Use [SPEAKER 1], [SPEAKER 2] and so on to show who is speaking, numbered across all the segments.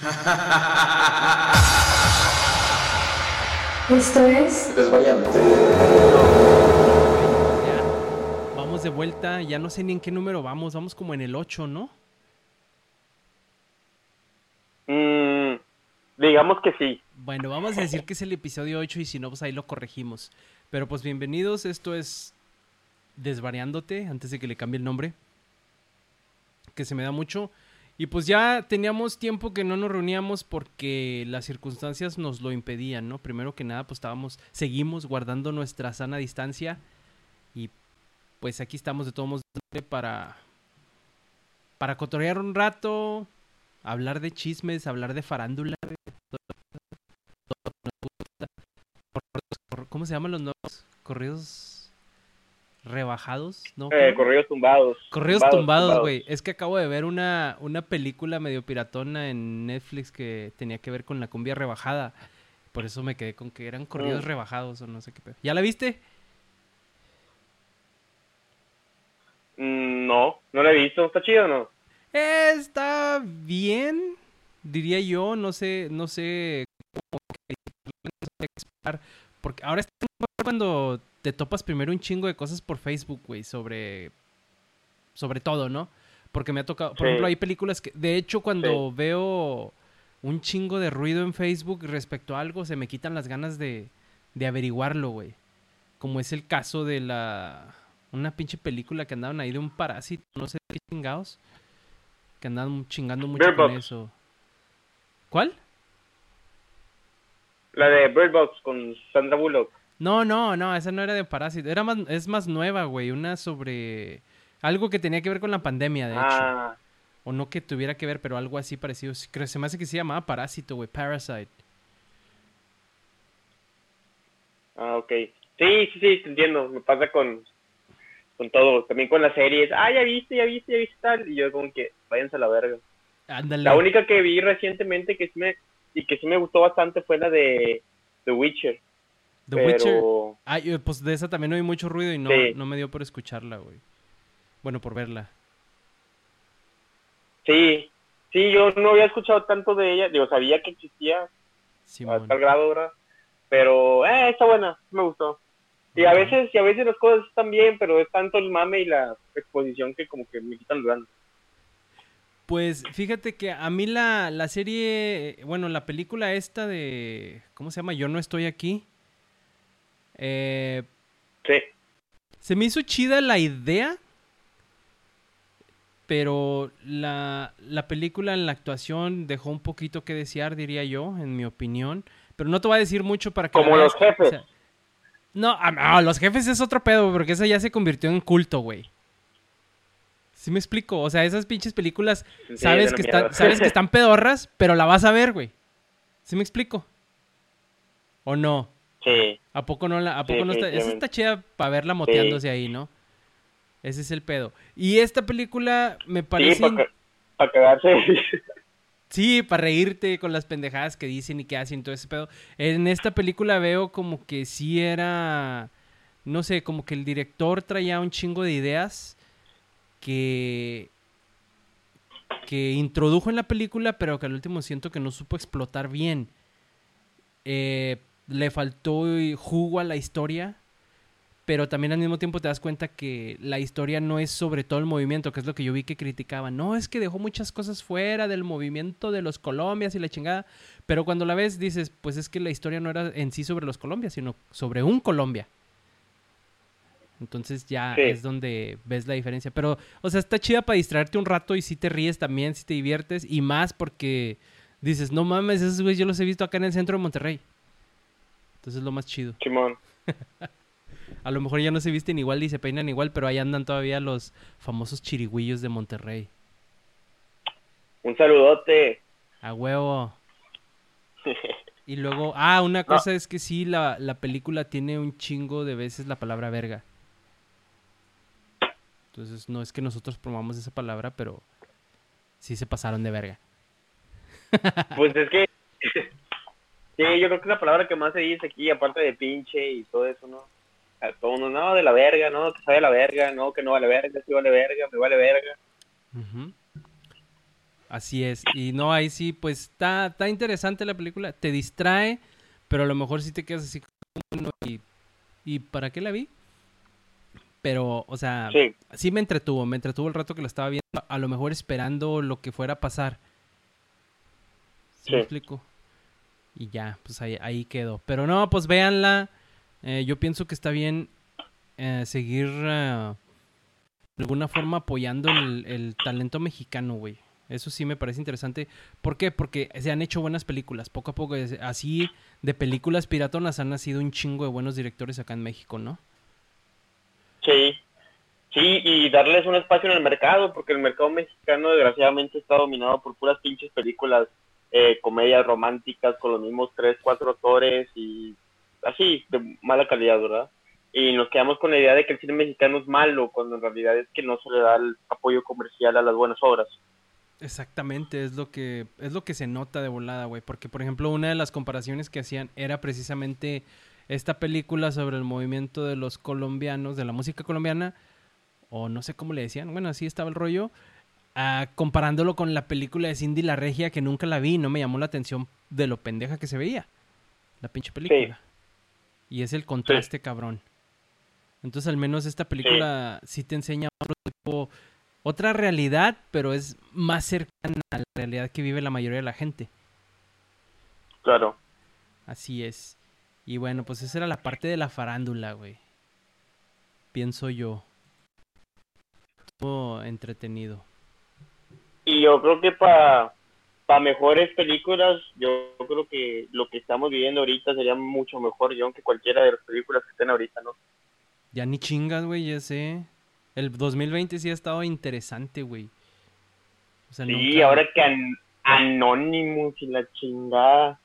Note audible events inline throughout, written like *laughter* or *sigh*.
[SPEAKER 1] *laughs* Esto es
[SPEAKER 2] Desvariando.
[SPEAKER 3] Ya, vamos de vuelta, ya no sé ni en qué número vamos, vamos como en el 8, ¿no?
[SPEAKER 4] Mm, digamos que sí.
[SPEAKER 3] Bueno, vamos a decir que es el episodio 8 y si no, pues ahí lo corregimos. Pero pues bienvenidos, esto es Desvariándote, antes de que le cambie el nombre, que se me da mucho. Y pues ya teníamos tiempo que no nos reuníamos porque las circunstancias nos lo impedían, ¿no? Primero que nada, pues estábamos, seguimos guardando nuestra sana distancia y pues aquí estamos de todos modos para, para cotorrear un rato, hablar de chismes, hablar de farándula. ¿Cómo se llaman los nuevos? Corridos rebajados, ¿no?
[SPEAKER 4] Eh,
[SPEAKER 3] ¿Cómo?
[SPEAKER 4] corridos tumbados.
[SPEAKER 3] Corridos tumbados, güey. Es que acabo de ver una, una película medio piratona en Netflix que tenía que ver con la cumbia rebajada. Por eso me quedé con que eran corridos
[SPEAKER 4] Mm.
[SPEAKER 3] rebajados o no sé qué pedo. ¿Ya la viste?
[SPEAKER 4] Mm, no, no lo he visto. ¿Está chido o no?
[SPEAKER 3] Está bien, diría yo. No sé, no sé cómo Porque ahora está cuando te topas primero un chingo de cosas por Facebook, güey, sobre, sobre todo, ¿no? Porque me ha tocado, por
[SPEAKER 4] Sí.
[SPEAKER 3] ejemplo, hay películas que, de hecho, cuando veo un chingo de ruido en Facebook respecto a algo, se me quitan las ganas de, de averiguarlo, güey. Como es el caso de la, una pinche película que andaban ahí de un parásito, no sé qué chingados, que andaban chingando mucho
[SPEAKER 4] Bird
[SPEAKER 3] con
[SPEAKER 4] Box.
[SPEAKER 3] eso. ¿Cuál?
[SPEAKER 4] La de Bird Box con Sandra Bullock.
[SPEAKER 3] No, no, no, esa no era de Parásito. Era más, es más nueva, güey. Una sobre algo que tenía que ver con la pandemia, de hecho.
[SPEAKER 4] Ah,
[SPEAKER 3] O no que tuviera que ver, pero algo así parecido. Creo, se me hace que se llamaba Parásito, güey. Parasite.
[SPEAKER 4] ah, ok. Sí, sí, sí, te entiendo. Me pasa con, con todo. También con las series. Ah, ya viste, ya viste, ya viste tal. Y yo como que, váyanse a la verga.
[SPEAKER 3] Ándale.
[SPEAKER 4] La única que vi recientemente que sí me, y que sí me gustó bastante fue la de The Witcher.
[SPEAKER 3] The
[SPEAKER 4] pero...
[SPEAKER 3] Witcher. Ay, eh, pues de esa también oí mucho ruido y no,
[SPEAKER 4] Sí.
[SPEAKER 3] no me dio por escucharla, güey. Bueno, por verla.
[SPEAKER 4] Sí, sí, yo no había escuchado tanto de ella. Digo, sabía que existía
[SPEAKER 3] Simón.
[SPEAKER 4] a tal grado, ¿verdad? Pero, eh, está buena, me gustó. Y a veces, y a veces las cosas están bien, pero es tanto el mame y la exposición que como que me quitan ganas.
[SPEAKER 3] Pues fíjate que a mí la, la serie, bueno, la película esta de, ¿cómo se llama? Yo no estoy aquí. Eh,
[SPEAKER 4] Sí,
[SPEAKER 3] Se me hizo chida la idea, pero la, la película en la actuación dejó un poquito que desear, diría yo, en mi opinión. Pero no te voy a decir mucho para que...
[SPEAKER 4] Como
[SPEAKER 3] veas,
[SPEAKER 4] los jefes.
[SPEAKER 3] o sea, no, ah, no, los jefes es otro pedo, porque esa ya se convirtió en culto, güey. ¿Sí me explico? O sea, esas pinches películas,
[SPEAKER 4] Sí,
[SPEAKER 3] sabes, que están, sabes que están pedorras, pero la vas a ver, güey. ¿Sí me explico? ¿O no?
[SPEAKER 4] Sí.
[SPEAKER 3] ¿A poco no la, a poco
[SPEAKER 4] Sí,
[SPEAKER 3] no está? Esa está chida para verla moteándose ahí, ¿no? Ese es el pedo. Y esta película me
[SPEAKER 4] Sí,
[SPEAKER 3] parece.
[SPEAKER 4] para cagarse. *laughs*
[SPEAKER 3] Sí, para reírte con las pendejadas que dicen y que hacen todo ese pedo. En esta película veo como que sí era. No sé, como que el director traía un chingo de ideas que. que introdujo en la película, pero que al último siento que no supo explotar bien. Eh, le faltó jugo a la historia, pero también al mismo tiempo te das cuenta que la historia no es sobre todo el movimiento, que es lo que yo vi que criticaban. No, es que dejó muchas cosas fuera del movimiento de los Colombias y la chingada, pero cuando la ves dices, pues es que la historia no era en sí sobre los Colombias, sino sobre un Colombia. Entonces ya
[SPEAKER 4] Sí.
[SPEAKER 3] es donde ves la diferencia. Pero, o sea, está chida para distraerte un rato y si te ríes también, si te diviertes. Y más porque dices, no mames, esos güeyes yo los he visto acá en el centro de Monterrey. Entonces es lo más chido.
[SPEAKER 4] Simón. *laughs*
[SPEAKER 3] A lo mejor ya no se visten igual y se peinan igual, pero ahí andan todavía los famosos chirigüillos de Monterrey.
[SPEAKER 4] Un saludote.
[SPEAKER 3] A huevo. *laughs* Y luego, ah, una cosa es que sí, la, la película tiene un chingo de veces la palabra verga. Entonces, no es que nosotros promovamos esa palabra, pero sí se pasaron de verga. *laughs*
[SPEAKER 4] Pues es que. Sí, yo creo que es la palabra que más se dice aquí, aparte de pinche y todo eso, ¿no? A todo uno, no, de la verga, no, que sabe la verga, no, que no vale verga, sí vale verga, me vale verga.
[SPEAKER 3] Ujú. Así es. Y no, ahí sí, pues está, está interesante la película. Te distrae, pero a lo mejor sí te quedas así como, y, ¿y para qué la vi? Pero, o sea,
[SPEAKER 4] Sí,
[SPEAKER 3] sí me entretuvo, me entretuvo el rato que lo estaba viendo, a lo mejor esperando lo que fuera a pasar. ¿Sí, me explico? Y ya, pues ahí, ahí quedó. Pero no, pues véanla. Eh, yo pienso que está bien eh, seguir eh, de alguna forma apoyando el, el talento mexicano, güey. Eso sí me parece interesante. ¿Por qué? Porque se han hecho buenas películas. Poco a poco, así de películas piratonas han nacido un chingo de buenos directores acá en México, ¿no?
[SPEAKER 4] sí. Sí, y darles un espacio en el mercado, porque el mercado mexicano desgraciadamente está dominado por puras pinches películas, eh, comedias románticas con los mismos tres, cuatro autores y así, de mala calidad, ¿verdad? Y nos quedamos con la idea de que el cine mexicano es malo, cuando en realidad es que no se le da el apoyo comercial a las buenas obras.
[SPEAKER 3] Exactamente, es lo que es lo que se nota de volada, güey, porque por ejemplo, una de las comparaciones que hacían era precisamente esta película sobre el movimiento de los colombianos, de la música colombiana o no sé cómo le decían, bueno, así estaba el rollo, ah, comparándolo con la película de Cindy la Regia que nunca la vi, y no me llamó la atención de lo pendeja que se veía. La pinche película. Y es el contraste cabrón. Entonces, al menos esta película sí te enseña otro tipo otra realidad, pero es más cercana a la realidad que vive la mayoría de la gente.
[SPEAKER 4] Claro.
[SPEAKER 3] Así es. Y bueno, pues esa era la parte de la farándula, güey. Pienso yo. Estuvo entretenido.
[SPEAKER 4] Y yo creo que para mejores películas, yo creo que lo que estamos viviendo ahorita sería mucho mejor, yo que cualquiera de las películas que estén ahorita, ¿no?
[SPEAKER 3] Ya ni chingas, güey, ya sé. El 2020 sí ha estado interesante, güey. O sea,
[SPEAKER 4] Sí,
[SPEAKER 3] nunca-
[SPEAKER 4] ahora que an Anonymous y la chingada.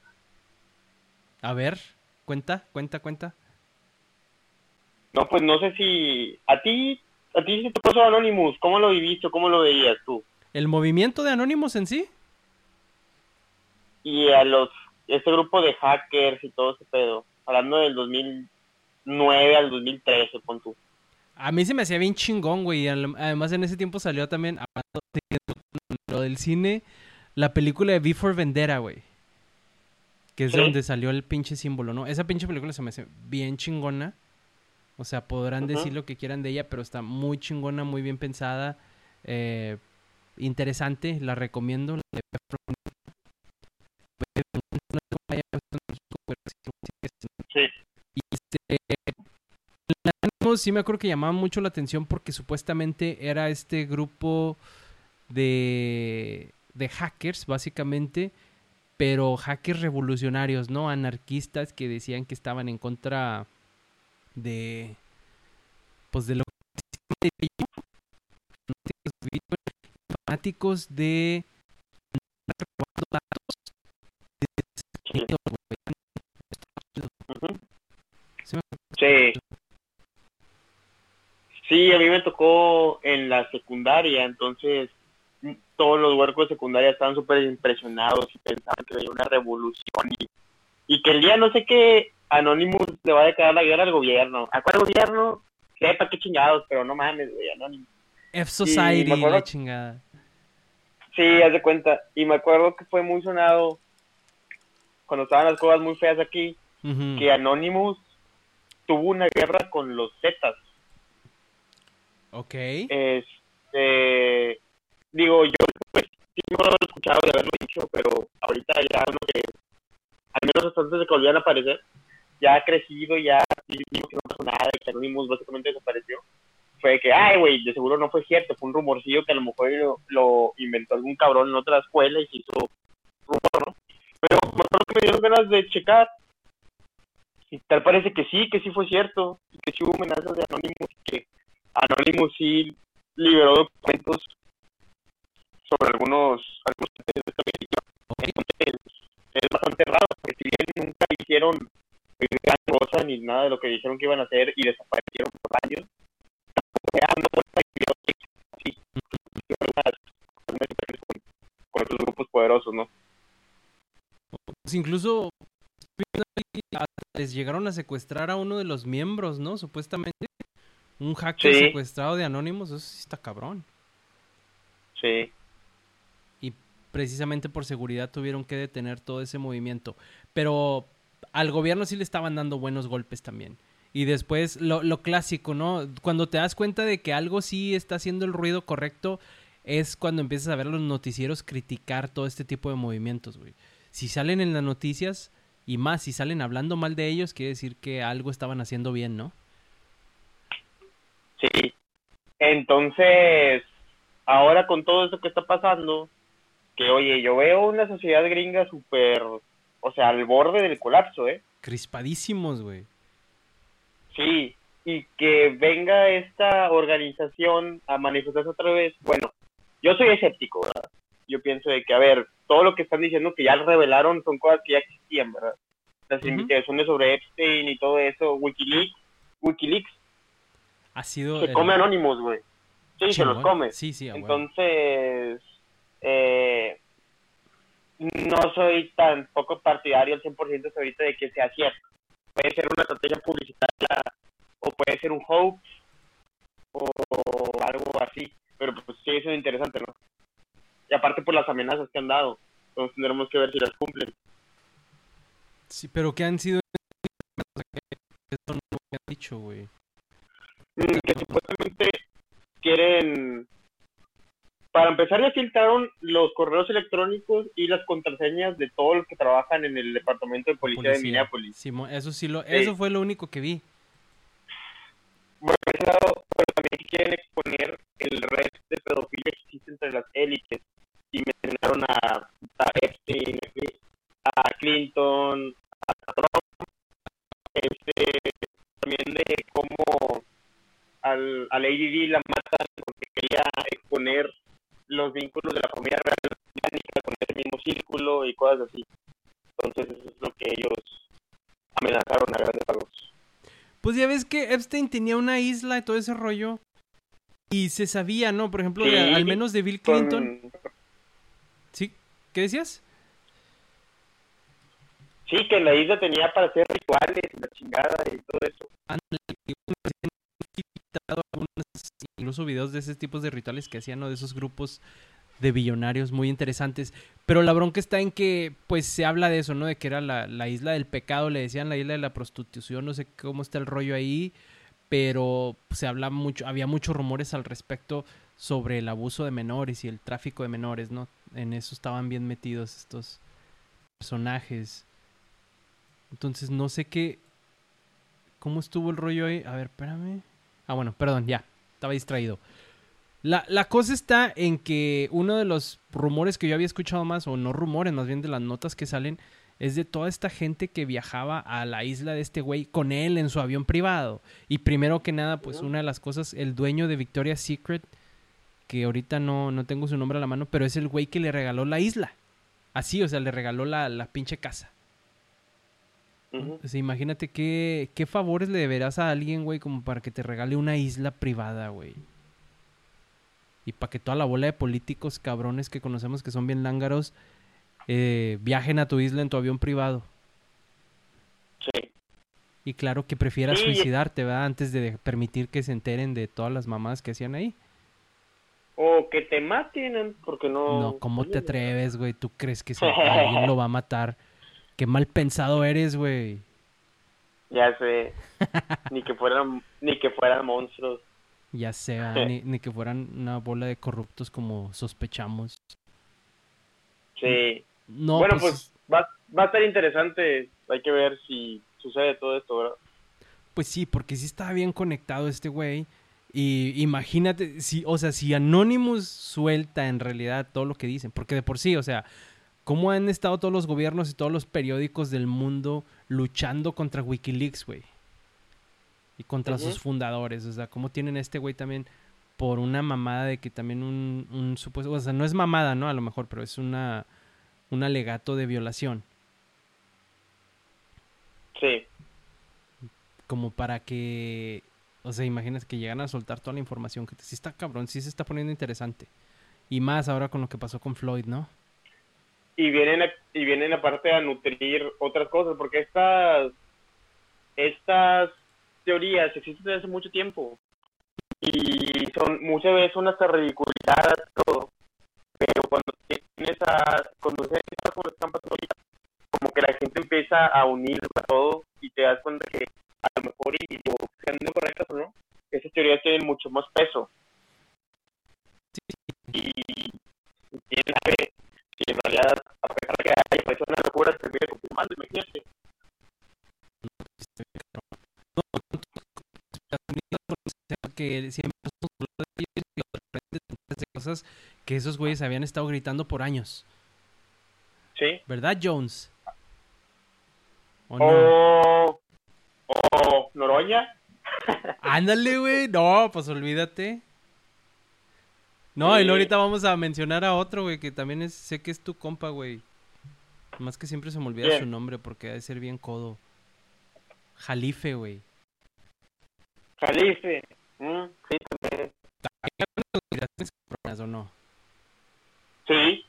[SPEAKER 3] A ver, cuenta, cuenta, cuenta.
[SPEAKER 4] No, pues no sé si a ti, a ti sí te pasó Anonymous, ¿cómo lo viviste? ¿Cómo lo veías tú?
[SPEAKER 3] ¿El movimiento de Anonymous en sí?
[SPEAKER 4] Y a los, este grupo de hackers y todo ese pedo, hablando del 2009 al 2013, pon tú.
[SPEAKER 3] A mí se me hacía bien chingón, güey. Además, en ese tiempo salió también, lo del cine, la película de V for Vendetta, güey. Que es
[SPEAKER 4] Sí.
[SPEAKER 3] donde salió el pinche símbolo, ¿no? Esa pinche película se me hace bien chingona. O sea, podrán decir lo que quieran de ella, pero está muy chingona, muy bien pensada. eh, interesante, la recomiendo. la de.
[SPEAKER 4] Sí.
[SPEAKER 3] Y este, sí me acuerdo que llamaba mucho la atención porque supuestamente era este grupo de, de hackers, básicamente, pero hackers revolucionarios, ¿no? Anarquistas que decían que estaban en contra de, pues de lo que fanáticos de robando datos
[SPEAKER 4] Sí.
[SPEAKER 3] Sí me
[SPEAKER 4] Sí. Sí, a mí me tocó en la secundaria, entonces mm, todos los huercos de secundaria estaban súper impresionados y pensaban que había una revolución y, y que el día no sé qué Anonymous le va a declarar la guerra al gobierno. ¿A cuál gobierno? Sepa qué chingados, pero no mames, güey, Anonymous.
[SPEAKER 3] F Society,
[SPEAKER 4] me acuerdo-
[SPEAKER 3] la chingada.
[SPEAKER 4] Sí, haz de cuenta. Y me acuerdo que fue muy sonado cuando estaban las cosas muy feas aquí, que Anonymous tuvo una guerra con los Zetas.
[SPEAKER 3] Ok.
[SPEAKER 4] Este, digo, yo pues, sí no lo he escuchado de haberlo dicho, pero ahorita ya uno que, al menos hasta antes de que volvieran a aparecer, ya ha crecido, ya digo que no pasó nada, que Anonymous básicamente desapareció. Fue que, ay, güey, de seguro no fue cierto, fue un rumorcillo que a lo mejor lo, lo inventó algún cabrón en otra escuela y se hizo rumor, ¿no? Pero me acuerdo que me dieron ganas de checar. Y tal parece que sí, que sí fue cierto, que sí hubo amenazas de Anonymous, que Anonymous sí liberó documentos sobre algunos algunos de esta película. Entonces, es bastante raro, porque si bien nunca hicieron gran cosa ni nada de lo que dijeron que iban a hacer y desaparecieron por años, con, con otros grupos poderosos, ¿no?
[SPEAKER 3] Pues incluso les llegaron a secuestrar a uno de los miembros, ¿no? Supuestamente. Un hacker
[SPEAKER 4] Sí.
[SPEAKER 3] secuestrado de Anonymous, eso sí está cabrón.
[SPEAKER 4] Sí.
[SPEAKER 3] precisamente por seguridad tuvieron que detener todo ese movimiento. Pero al gobierno sí le estaban dando buenos golpes también. Y después lo, lo clásico, ¿no? Cuando te das cuenta de que algo sí está haciendo el ruido correcto, es cuando empiezas a ver a los noticieros criticar todo este tipo de movimientos, güey. Si salen en las noticias, y más, si salen hablando mal de ellos, quiere decir que algo estaban haciendo bien, ¿no?
[SPEAKER 4] Sí. Entonces, ahora con todo esto que está pasando, que oye, yo veo una sociedad gringa súper, o sea, al borde del colapso, ¿eh?
[SPEAKER 3] Crispadísimos, güey.
[SPEAKER 4] Sí, y que venga esta organización a manifestarse otra vez, bueno, yo soy escéptico, ¿verdad? Yo pienso de que, a ver, todo lo que están diciendo que ya revelaron son cosas que ya existían, ¿verdad? Las
[SPEAKER 3] Ujú.
[SPEAKER 4] investigaciones sobre Epstein y todo eso, Wikileaks, Wikileaks
[SPEAKER 3] Ha sido...
[SPEAKER 4] se
[SPEAKER 3] el-
[SPEAKER 4] come anónimos, güey. Sí, se los come.
[SPEAKER 3] Sí, sí, a huevo.
[SPEAKER 4] Entonces, eh, no soy tan poco partidario al 100% ahorita de que sea cierto. Puede ser una estrategia publicitaria o puede ser un hoax o algo así. Pero pues sí, eso es interesante, ¿no? Y aparte por las amenazas que han dado. Entonces tendremos que ver si las cumplen.
[SPEAKER 3] Sí, pero ¿qué han sido? Eso no lo han dicho, güey.
[SPEAKER 4] Mm, que supuestamente quieren... Para empezar, ya filtraron los correos electrónicos y las contraseñas de todos los que trabajan en el departamento de policía, de Minneapolis.
[SPEAKER 3] Simón, eso sí lo...
[SPEAKER 4] Sí.
[SPEAKER 3] Eso fue lo único que vi.
[SPEAKER 4] Bueno, por ese lado, pero también quieren exponer el red de pedofilia que existe entre las élites. Y mencionaron a, a Epstein, a Clinton, a Trump, este, también de cómo al, a Lady Di la matan porque quería exponer los vínculos de la familia real británica con ese mismo círculo y cosas así. Entonces eso es lo que ellos amenazaron a grandes rasgos.
[SPEAKER 3] Pues ya ves que Epstein tenía una isla y todo ese rollo. Y se sabía, ¿no? Por ejemplo, de- al menos de Bill Clinton.
[SPEAKER 4] Con-
[SPEAKER 3] ¿Sí? ¿Qué decías?
[SPEAKER 4] Sí, que la isla tenía para hacer rituales y la chingada y todo eso.
[SPEAKER 3] Ándale, algunos, incluso videos de ese tipo de rituales que hacían, ¿no? De esos grupos de billonarios muy interesantes. Pero la bronca está en que, pues, se habla de eso, ¿no? De que era la, la isla del pecado, le decían la isla de la prostitución, no sé cómo está el rollo ahí, pero se habla mucho, había muchos rumores al respecto sobre el abuso de menores y el tráfico de menores, ¿no? En eso estaban bien metidos estos personajes. Entonces, no sé qué, ¿Cómo estuvo el rollo ahí? A ver, espérame. Ah, bueno, perdón, ya. Estaba distraído. La, la cosa está en que uno de los rumores que yo había escuchado más, o no rumores, más bien de las notas que salen, es de toda esta gente que viajaba a la isla de este güey con él en su avión privado. Y primero que nada, pues una de las cosas, el dueño de Victoria's Secret, que ahorita no, no tengo su nombre a la mano, pero es el güey que le regaló la isla. Así, o sea, le regaló la, la pinche casa. O sea, imagínate qué, qué favores le deberás a alguien, güey, como para que te regale una isla privada, güey. Y para que toda la bola de políticos cabrones que conocemos que son bien lángaros eh, viajen a tu isla en tu avión privado.
[SPEAKER 4] Sí.
[SPEAKER 3] Y claro que prefieras
[SPEAKER 4] Sí.
[SPEAKER 3] suicidarte, ¿verdad? Antes de permitir que se enteren de todas las mamás que hacían ahí.
[SPEAKER 4] O que te maten, porque no...
[SPEAKER 3] No, ¿cómo te
[SPEAKER 4] Oye,
[SPEAKER 3] atreves, güey? ¿Tú crees que *laughs* si alguien lo va a matar? Qué mal pensado eres, güey.
[SPEAKER 4] Ya sé. ni que fueran, ni que fueran monstruos.
[SPEAKER 3] Ya sea, *laughs* ni, ni que fueran una bola de corruptos como sospechamos.
[SPEAKER 4] Sí.
[SPEAKER 3] No,
[SPEAKER 4] bueno,
[SPEAKER 3] pues,
[SPEAKER 4] pues va, va a estar interesante. Hay que ver si sucede todo esto, ¿verdad?
[SPEAKER 3] pues sí, porque sí estaba bien conectado este güey. Y imagínate, si, o sea, si Anonymous suelta en realidad todo lo que dicen, porque de por sí, o sea, cómo han estado todos los gobiernos y todos los periódicos del mundo luchando contra Wikileaks, güey. Y contra sus fundadores, o sea, cómo tienen a este güey también por una mamada de que también un, un supuesto, o sea, no es mamada, ¿no? A lo mejor, pero es una un alegato de violación.
[SPEAKER 4] Sí.
[SPEAKER 3] como para que, o sea, imaginas que llegan a soltar toda la información, que sí está cabrón, sí se está poniendo interesante. Y más ahora con lo que pasó con Floyd, ¿no?
[SPEAKER 4] Y vienen, a- y vienen aparte a nutrir otras cosas, porque estas, estas teorías existen desde hace mucho tiempo. Y son muchas veces son hasta ridiculizadas, todo. Pero cuando tienen tienes a, cuando se como están como que la gente empieza a unir a todo y te das cuenta que a lo mejor, y sean no correctas o no, esas teorías tienen mucho más peso. Y, y quién sabe si en realidad, a pesar de que hay personas locuras, se viene confirmando, imagínate.
[SPEAKER 3] que siempre de y cosas que esos güeyes habían estado gritando por años.
[SPEAKER 4] Sí.
[SPEAKER 3] ¿Verdad, Jones? ¿O no?
[SPEAKER 4] O, o Noroña.
[SPEAKER 3] Ándale, güey. No, pues olvídate. No, y luego ahorita vamos a mencionar a otro, güey, que también es, sé que es tu compa, güey. Más que siempre se me olvida su nombre porque ha de ser bien codo. Jalife, güey.
[SPEAKER 4] Jalife. Mm, sí, también.
[SPEAKER 3] ¿Conspiraciones cabronas ¿O no?
[SPEAKER 4] Sí,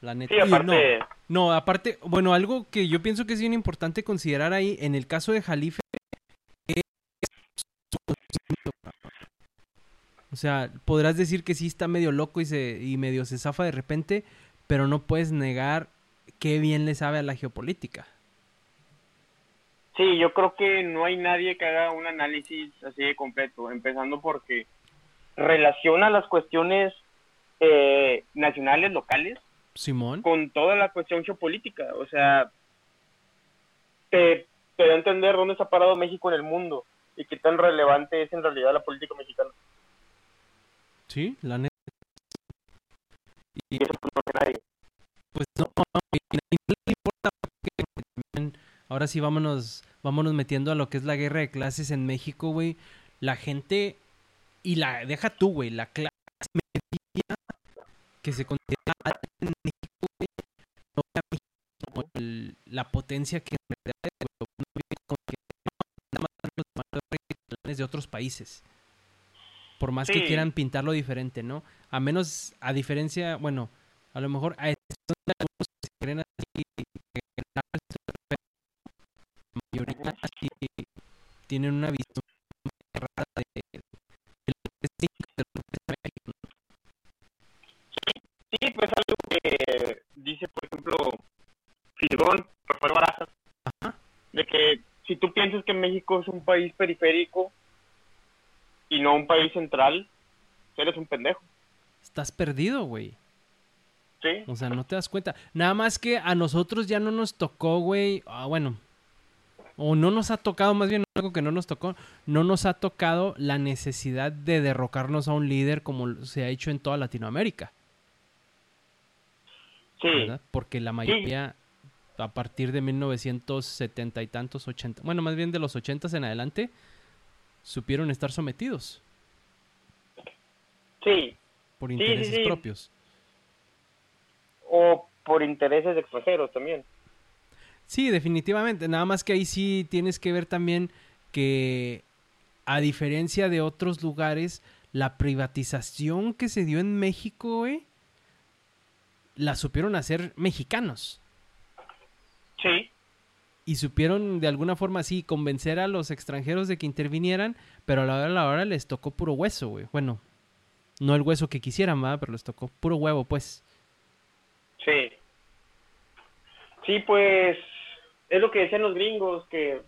[SPEAKER 3] La neta.
[SPEAKER 4] sí,
[SPEAKER 3] Y no,
[SPEAKER 4] aparte.
[SPEAKER 3] No, aparte, bueno, algo que yo pienso que es bien importante considerar ahí, en el caso de Jalife, es. O sea, podrás decir que sí está medio loco y, se, y medio se zafa de repente, pero no puedes negar qué bien le sabe a la geopolítica.
[SPEAKER 4] Sí, yo creo que no hay nadie que haga un análisis así de completo, empezando porque relaciona las cuestiones eh, nacionales, locales,
[SPEAKER 3] Simón.
[SPEAKER 4] con toda la cuestión geopolítica. O sea, te, te da a entender dónde está parado México en el mundo y qué tan relevante es en realidad la política mexicana.
[SPEAKER 3] Sí, la neta.
[SPEAKER 4] Y eso pues, no hace nadie.
[SPEAKER 3] Pues no, no, y y no le importa porque también, ahora sí vámonos, vámonos metiendo a lo que es la guerra de clases en México, güey. La gente, y la, deja tú, güey, la clase media que se considera alta en México, güey, no ve a México como el- la potencia que en realidad es, güey. Que, de otros países. Por más que
[SPEAKER 4] Sí.
[SPEAKER 3] quieran pintarlo diferente, ¿no? A menos, a diferencia, bueno, a lo mejor a excepción de algunos que se creen así, que la mayoría así tienen una visión errada de, de lo que es México, de que ¿no?
[SPEAKER 4] Sí, pues algo que dice, por ejemplo, Filgón, Rafael Barajas,
[SPEAKER 3] Ajá.
[SPEAKER 4] de que si tú piensas que México es un país periférico no un país central, eres un pendejo.
[SPEAKER 3] Estás perdido, güey.
[SPEAKER 4] Sí,
[SPEAKER 3] O sea, no te das cuenta. Nada más que a nosotros ya no nos tocó, güey. Ah, bueno. O no nos ha tocado, más bien algo que no nos tocó. No nos ha tocado la necesidad de derrocarnos a un líder como se ha hecho en toda Latinoamérica.
[SPEAKER 4] sí,
[SPEAKER 3] ¿verdad? Porque la mayoría, a partir de 1970 y tantos, 80, bueno, más bien de los 80 en adelante, supieron estar sometidos
[SPEAKER 4] sí.
[SPEAKER 3] por
[SPEAKER 4] sí,
[SPEAKER 3] intereses
[SPEAKER 4] sí.
[SPEAKER 3] propios.
[SPEAKER 4] O por intereses extranjeros también.
[SPEAKER 3] Sí, definitivamente. Nada más que ahí sí tienes que ver también que, a diferencia de otros lugares, la privatización que se dio en México, la supieron hacer mexicanos.
[SPEAKER 4] Sí,
[SPEAKER 3] Y supieron de alguna forma así convencer a los extranjeros de que intervinieran, pero a la hora de la hora les tocó puro hueso, güey. Bueno, no el hueso que quisieran, ¿verdad? Pero les tocó puro huevo, pues.
[SPEAKER 4] sí. Sí, pues es lo que decían los gringos, que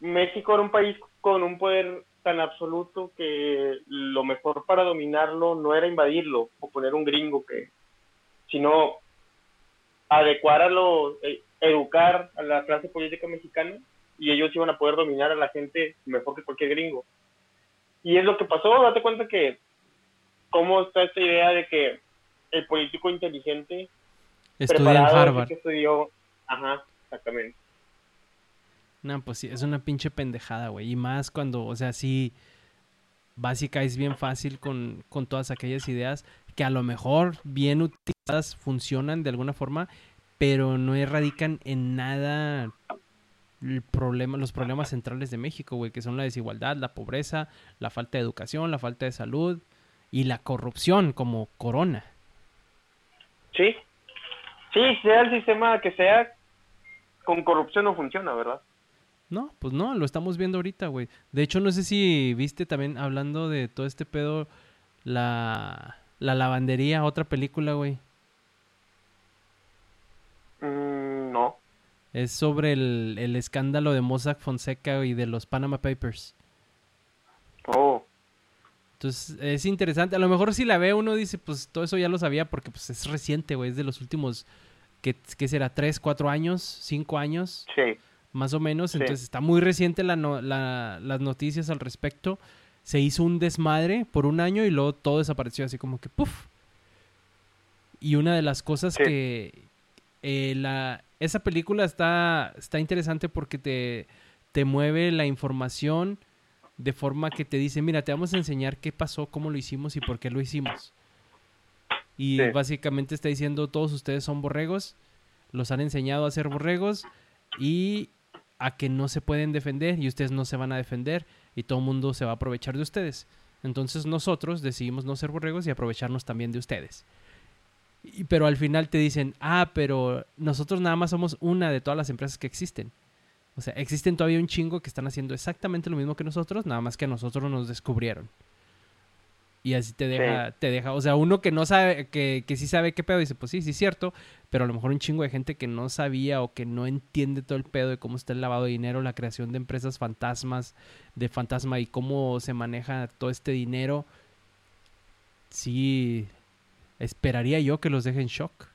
[SPEAKER 4] México era un país con un poder tan absoluto que lo mejor para dominarlo no era invadirlo o poner un gringo que, sino adecuar a lo, eh, educar a la clase política mexicana y ellos iban a poder dominar a la gente mejor que cualquier gringo. Y es lo que pasó, date cuenta que cómo está esta idea de que el político inteligente
[SPEAKER 3] Estudia en Harvard.
[SPEAKER 4] que estudió, ajá, exactamente.
[SPEAKER 3] No, pues sí, es una pinche pendejada, güey. Y más cuando, o sea, sí, básica es bien fácil con, con todas aquellas ideas que a lo mejor bien utilizadas funcionan de alguna forma, pero no erradican en nada el problema, los problemas centrales de México, güey, que son la desigualdad, la pobreza, la falta de educación, la falta de salud y la corrupción como corona.
[SPEAKER 4] Sí, sí, sea el sistema que sea, con corrupción no funciona, ¿verdad?
[SPEAKER 3] No, pues no, lo estamos viendo ahorita, güey. De hecho, no sé si viste también hablando de todo este pedo, la, la lavandería, otra película, güey. Es sobre el, el escándalo de Mossack Fonseca y de los Panama Papers.
[SPEAKER 4] Oh,
[SPEAKER 3] Entonces es interesante. A lo mejor si la ve uno dice, pues todo eso ya lo sabía porque pues es reciente, güey. Es de los últimos, ¿qué, qué será? ¿Tres, cuatro años? ¿Cinco años?
[SPEAKER 4] sí.
[SPEAKER 3] Más o menos.
[SPEAKER 4] Sí.
[SPEAKER 3] Entonces está muy reciente la no- la- las noticias al respecto. Se hizo un desmadre por un año y luego todo desapareció así como que ¡puf! Y una de las cosas
[SPEAKER 4] Sí.
[SPEAKER 3] que... eh, la, esa película está, está interesante porque te, te mueve la información de forma que te dice, mira, te vamos a enseñar qué pasó, cómo lo hicimos y por qué lo hicimos. Y
[SPEAKER 4] Sí.
[SPEAKER 3] básicamente está diciendo, todos ustedes son borregos, los han enseñado a ser borregos y a que no se pueden defender y ustedes no se van a defender y todo el mundo se va a aprovechar de ustedes. Entonces nosotros decidimos no ser borregos y aprovecharnos también de ustedes. Y- pero al final te dicen, ah, pero nosotros nada más somos una de todas las empresas que existen. O sea, existen todavía un chingo que están haciendo exactamente lo mismo que nosotros, nada más que a nosotros nos descubrieron. Y así te deja, te deja, o sea, uno que no sabe, que, que sí sabe qué pedo, dice, pues sí, sí es cierto, pero a lo mejor un chingo de gente que no sabía o que no entiende todo el pedo de cómo está el lavado de dinero, la creación de empresas fantasmas, de fantasma y cómo se maneja todo este dinero, sí, esperaría yo que los deje en shock.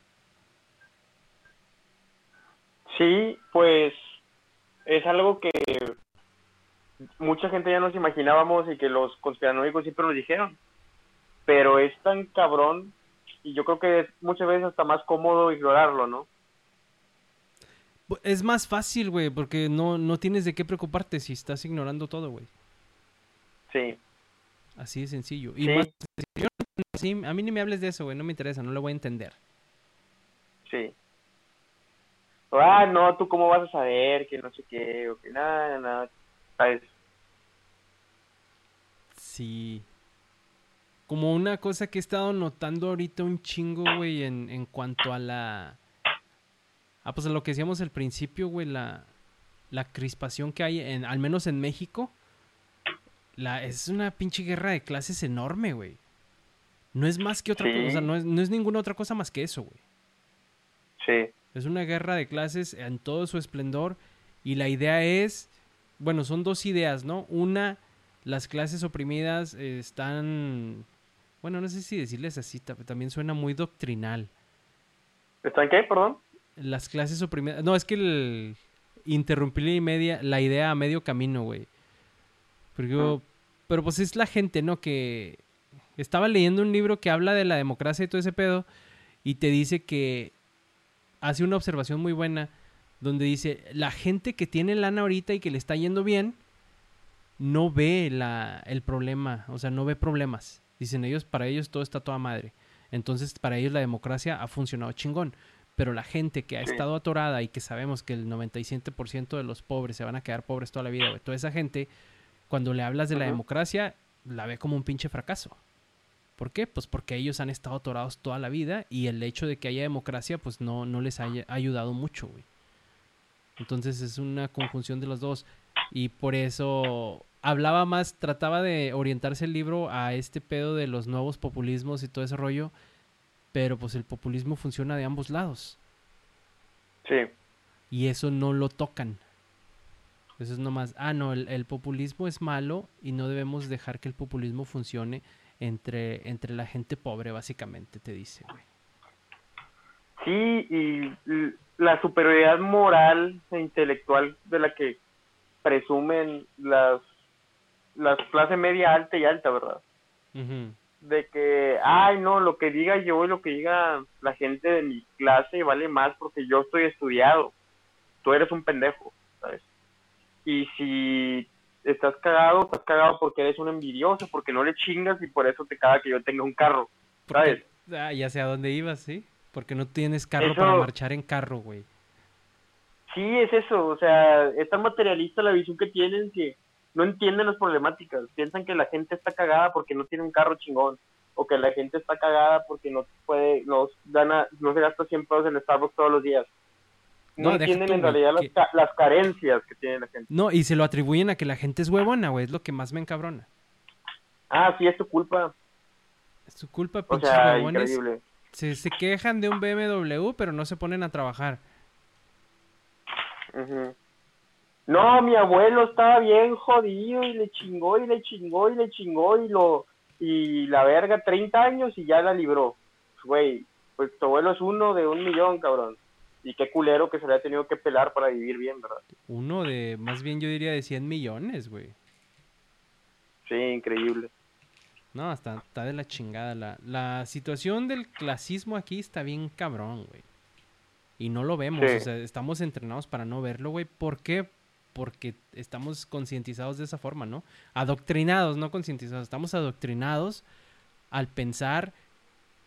[SPEAKER 4] Sí, pues es algo que mucha gente ya nos imaginábamos y que los conspiranoicos siempre nos dijeron. Pero es tan cabrón y yo creo que es muchas veces hasta más cómodo ignorarlo, ¿no?
[SPEAKER 3] Es más fácil, güey, porque no, no tienes de qué preocuparte si estás ignorando todo, güey.
[SPEAKER 4] Sí,
[SPEAKER 3] Así de sencillo. Y
[SPEAKER 4] sí,
[SPEAKER 3] más, sí, a mí ni me hables de eso, güey, no me interesa, no lo voy a entender.
[SPEAKER 4] sí. Ah, no, tú cómo vas a saber que no sé qué, o que nada, nada, ¿sabes?
[SPEAKER 3] Sí. Como una cosa que he estado notando ahorita un chingo, güey, en, en cuanto a la... Ah, pues a lo que decíamos al principio, güey, la, la crispación que hay, en, al menos en México. La, es una pinche guerra de clases enorme, güey. No es más que otra
[SPEAKER 4] Sí.
[SPEAKER 3] cosa, o sea, no es, no es ninguna otra cosa más que eso, güey.
[SPEAKER 4] Sí,
[SPEAKER 3] Es una guerra de clases en todo su esplendor y la idea es, bueno, son dos ideas, ¿no? Una, las clases oprimidas eh, están, bueno, no sé si decirles así, ta- también suena muy doctrinal.
[SPEAKER 4] ¿están qué, perdón?
[SPEAKER 3] Las clases oprimidas, no, es que el, interrumpí la, media, la idea a medio camino, güey. Porque pero pues es la gente, ¿no? Que estaba leyendo un libro que habla de la democracia y todo ese pedo y te dice que hace una observación muy buena donde dice, la gente que tiene lana ahorita y que le está yendo bien, no ve la, el problema, o sea, no ve problemas. Dicen ellos, para ellos todo está toda madre. Entonces, para ellos la democracia ha funcionado chingón. Pero la gente que ha estado atorada y que sabemos que el 97% de los pobres se van a quedar pobres toda la vida, güey, toda esa gente, cuando le hablas de la democracia, la ve como un pinche fracaso. ¿Por qué? Pues porque ellos han estado atorados toda la vida y el hecho de que haya democracia, pues no, no les haya ha ayudado mucho, güey. Entonces es una conjunción de los dos. Y por eso hablaba más, trataba de orientarse el libro a este pedo de los nuevos populismos y todo ese rollo. Pero pues el populismo funciona de ambos lados.
[SPEAKER 4] Sí,
[SPEAKER 3] Y eso no lo tocan. Eso es nomás, ah, no, el, el populismo es malo y no debemos dejar que el populismo funcione entre, entre la gente pobre, básicamente, te dice, güey.
[SPEAKER 4] Sí, y la superioridad moral e intelectual de la que presumen las, las clase media alta y alta, ¿verdad? De que, ay, no, lo que diga yo y lo que diga la gente de mi clase vale más porque yo estoy estudiado. Tú eres un pendejo, ¿sabes? Y si estás cagado, estás cagado porque eres un envidioso, porque no le chingas y por eso te caga que yo tenga un carro, ¿sabes?
[SPEAKER 3] Porque- ah, ya sé a dónde ibas, ¿sí? Porque no tienes carro
[SPEAKER 4] Eso-
[SPEAKER 3] para marchar en carro, güey.
[SPEAKER 4] Sí, es eso, o sea, es tan materialista la visión que tienen que no entienden las problemáticas, piensan que la gente está cagada porque no tiene un carro chingón, o que la gente está cagada porque no puede, no gana, no se gasta 100 pesos en Starbucks todos los días. No, entienden
[SPEAKER 3] tú,
[SPEAKER 4] en realidad las, ca- las carencias que tiene la gente.
[SPEAKER 3] No, y se lo atribuyen a que la gente es huevona, güey. Es lo que más me encabrona.
[SPEAKER 4] Ah, sí, es tu culpa,
[SPEAKER 3] Es su culpa,
[SPEAKER 4] o
[SPEAKER 3] pinches
[SPEAKER 4] sea,
[SPEAKER 3] huevones.
[SPEAKER 4] increíble.
[SPEAKER 3] Se, se quejan de un BMW, pero no se ponen a trabajar.
[SPEAKER 4] No, mi abuelo estaba bien jodido y le chingó y le chingó y le chingó y lo y la verga 30 años y ya la libró. Güey, pues tu abuelo es uno de un millón, cabrón. Y qué culero que se le ha tenido que pelar para vivir bien, ¿verdad?
[SPEAKER 3] Uno de, más bien yo diría de 100 millones, güey.
[SPEAKER 4] Sí, increíble.
[SPEAKER 3] No, está, está de la chingada. La, la situación del clasismo aquí está bien cabrón, güey. Y no lo vemos,
[SPEAKER 4] Sí.
[SPEAKER 3] o sea, estamos entrenados para no verlo, güey. ¿Por qué? Porque estamos concientizados de esa forma, ¿no? Adoctrinados, no concientizados. Estamos adoctrinados al pensar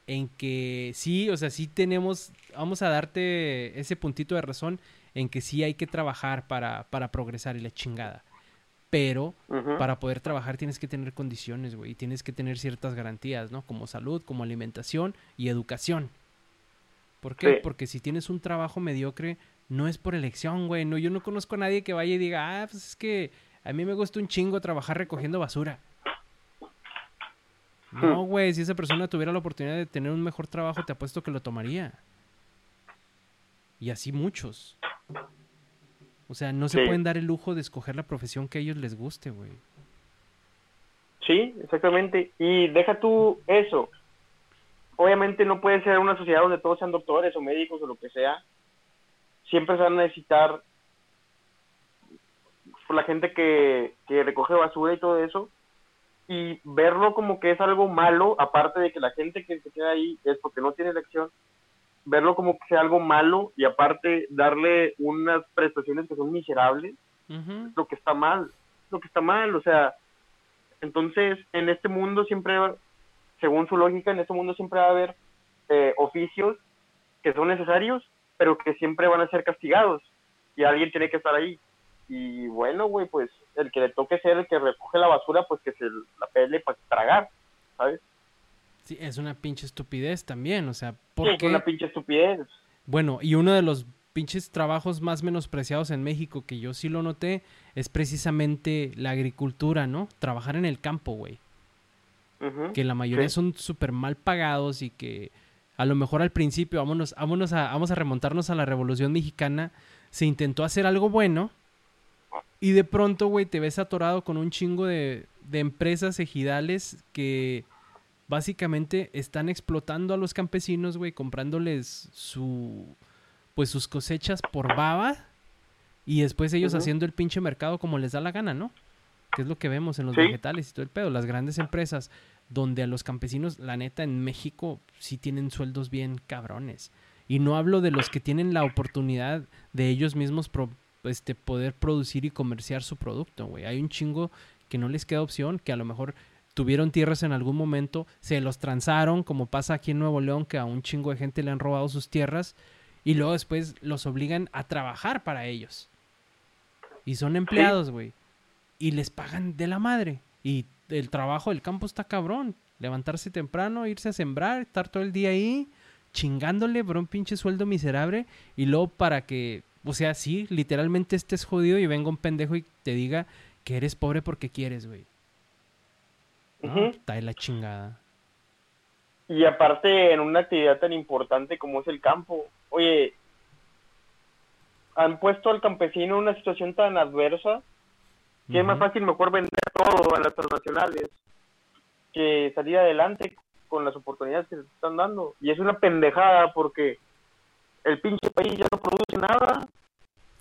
[SPEAKER 3] en que sí, o sea, sí tenemos, vamos a darte ese puntito de razón en que sí hay que trabajar para, para progresar y la chingada. Pero para poder trabajar tienes que tener condiciones, güey, y tienes que tener ciertas garantías, ¿no? Como salud, como alimentación y educación. ¿Por qué?
[SPEAKER 4] Sí.
[SPEAKER 3] Porque si tienes un trabajo mediocre, no es por elección, güey. No, yo no conozco a nadie que vaya y diga, ah, pues es que a mí me gusta un chingo trabajar recogiendo basura. No, güey, si esa persona tuviera la oportunidad de tener un mejor trabajo, te apuesto que lo tomaría. Y así muchos. O sea, no se
[SPEAKER 4] Sí.
[SPEAKER 3] pueden dar el lujo de escoger la profesión que a ellos les guste, güey.
[SPEAKER 4] Sí, exactamente. Y deja tú eso. Obviamente no puede ser una sociedad donde todos sean doctores o médicos o lo que sea. Siempre se van a necesitar por la gente que, que recoge basura y todo eso. Y verlo como que es algo malo, aparte de que la gente que se queda ahí es porque no tiene elección, verlo como que sea algo malo y aparte darle unas prestaciones que son miserables lo que está mal, lo que está mal, o sea, entonces en este mundo siempre, según su lógica, en este mundo siempre va a haber eh, oficios que son necesarios, pero que siempre van a ser castigados y alguien tiene que estar ahí. Y bueno, güey, pues el que le toque ser el que recoge la basura, pues que se la pele para tragar, ¿sabes?
[SPEAKER 3] Sí, es una pinche estupidez también, o sea,
[SPEAKER 4] Sí,
[SPEAKER 3] ¿por
[SPEAKER 4] es una pinche estupidez.
[SPEAKER 3] Bueno, y uno de los pinches trabajos más menospreciados en México, que yo sí lo noté, es precisamente la agricultura, ¿no? Trabajar en el campo, güey. Que la mayoría
[SPEAKER 4] Sí.
[SPEAKER 3] son súper mal pagados y que a lo mejor al principio, vámonos, vámonos a, vamos a remontarnos a la Revolución Mexicana, se intentó hacer algo bueno y de pronto, güey, te ves atorado con un chingo de, de empresas ejidales que básicamente están explotando a los campesinos, güey, comprándoles su pues sus cosechas por baba y después ellos haciendo el pinche mercado como les da la gana, ¿no? Que es lo que vemos en los
[SPEAKER 4] Sí.
[SPEAKER 3] vegetales y todo el pedo, las grandes empresas donde a los campesinos, la neta, en México sí tienen sueldos bien cabrones. Y no hablo de los que tienen la oportunidad de ellos mismos pro- este, poder producir y comerciar su producto, güey. Hay un chingo que no les queda opción, que a lo mejor tuvieron tierras en algún momento, se los transaron, como pasa aquí en Nuevo León, que a un chingo de gente le han robado sus tierras, y luego después los obligan a trabajar para ellos. Y son empleados, güey. Y les pagan de la madre. Y el trabajo del campo está cabrón. Levantarse temprano, irse a sembrar, estar todo el día ahí, chingándole por un pinche sueldo miserable. Y luego para que, o sea, sí, literalmente estés jodido y venga un pendejo y te diga que eres pobre porque quieres, güey. No,
[SPEAKER 4] Ujú.
[SPEAKER 3] está de la chingada.
[SPEAKER 4] Y aparte en una actividad tan importante como es el campo. Oye, han puesto al campesino en una situación tan adversa que es más fácil mejor vender todo a las transnacionales que salir adelante con las oportunidades que se están dando. Y es una pendejada porque el pinche país ya no produce nada.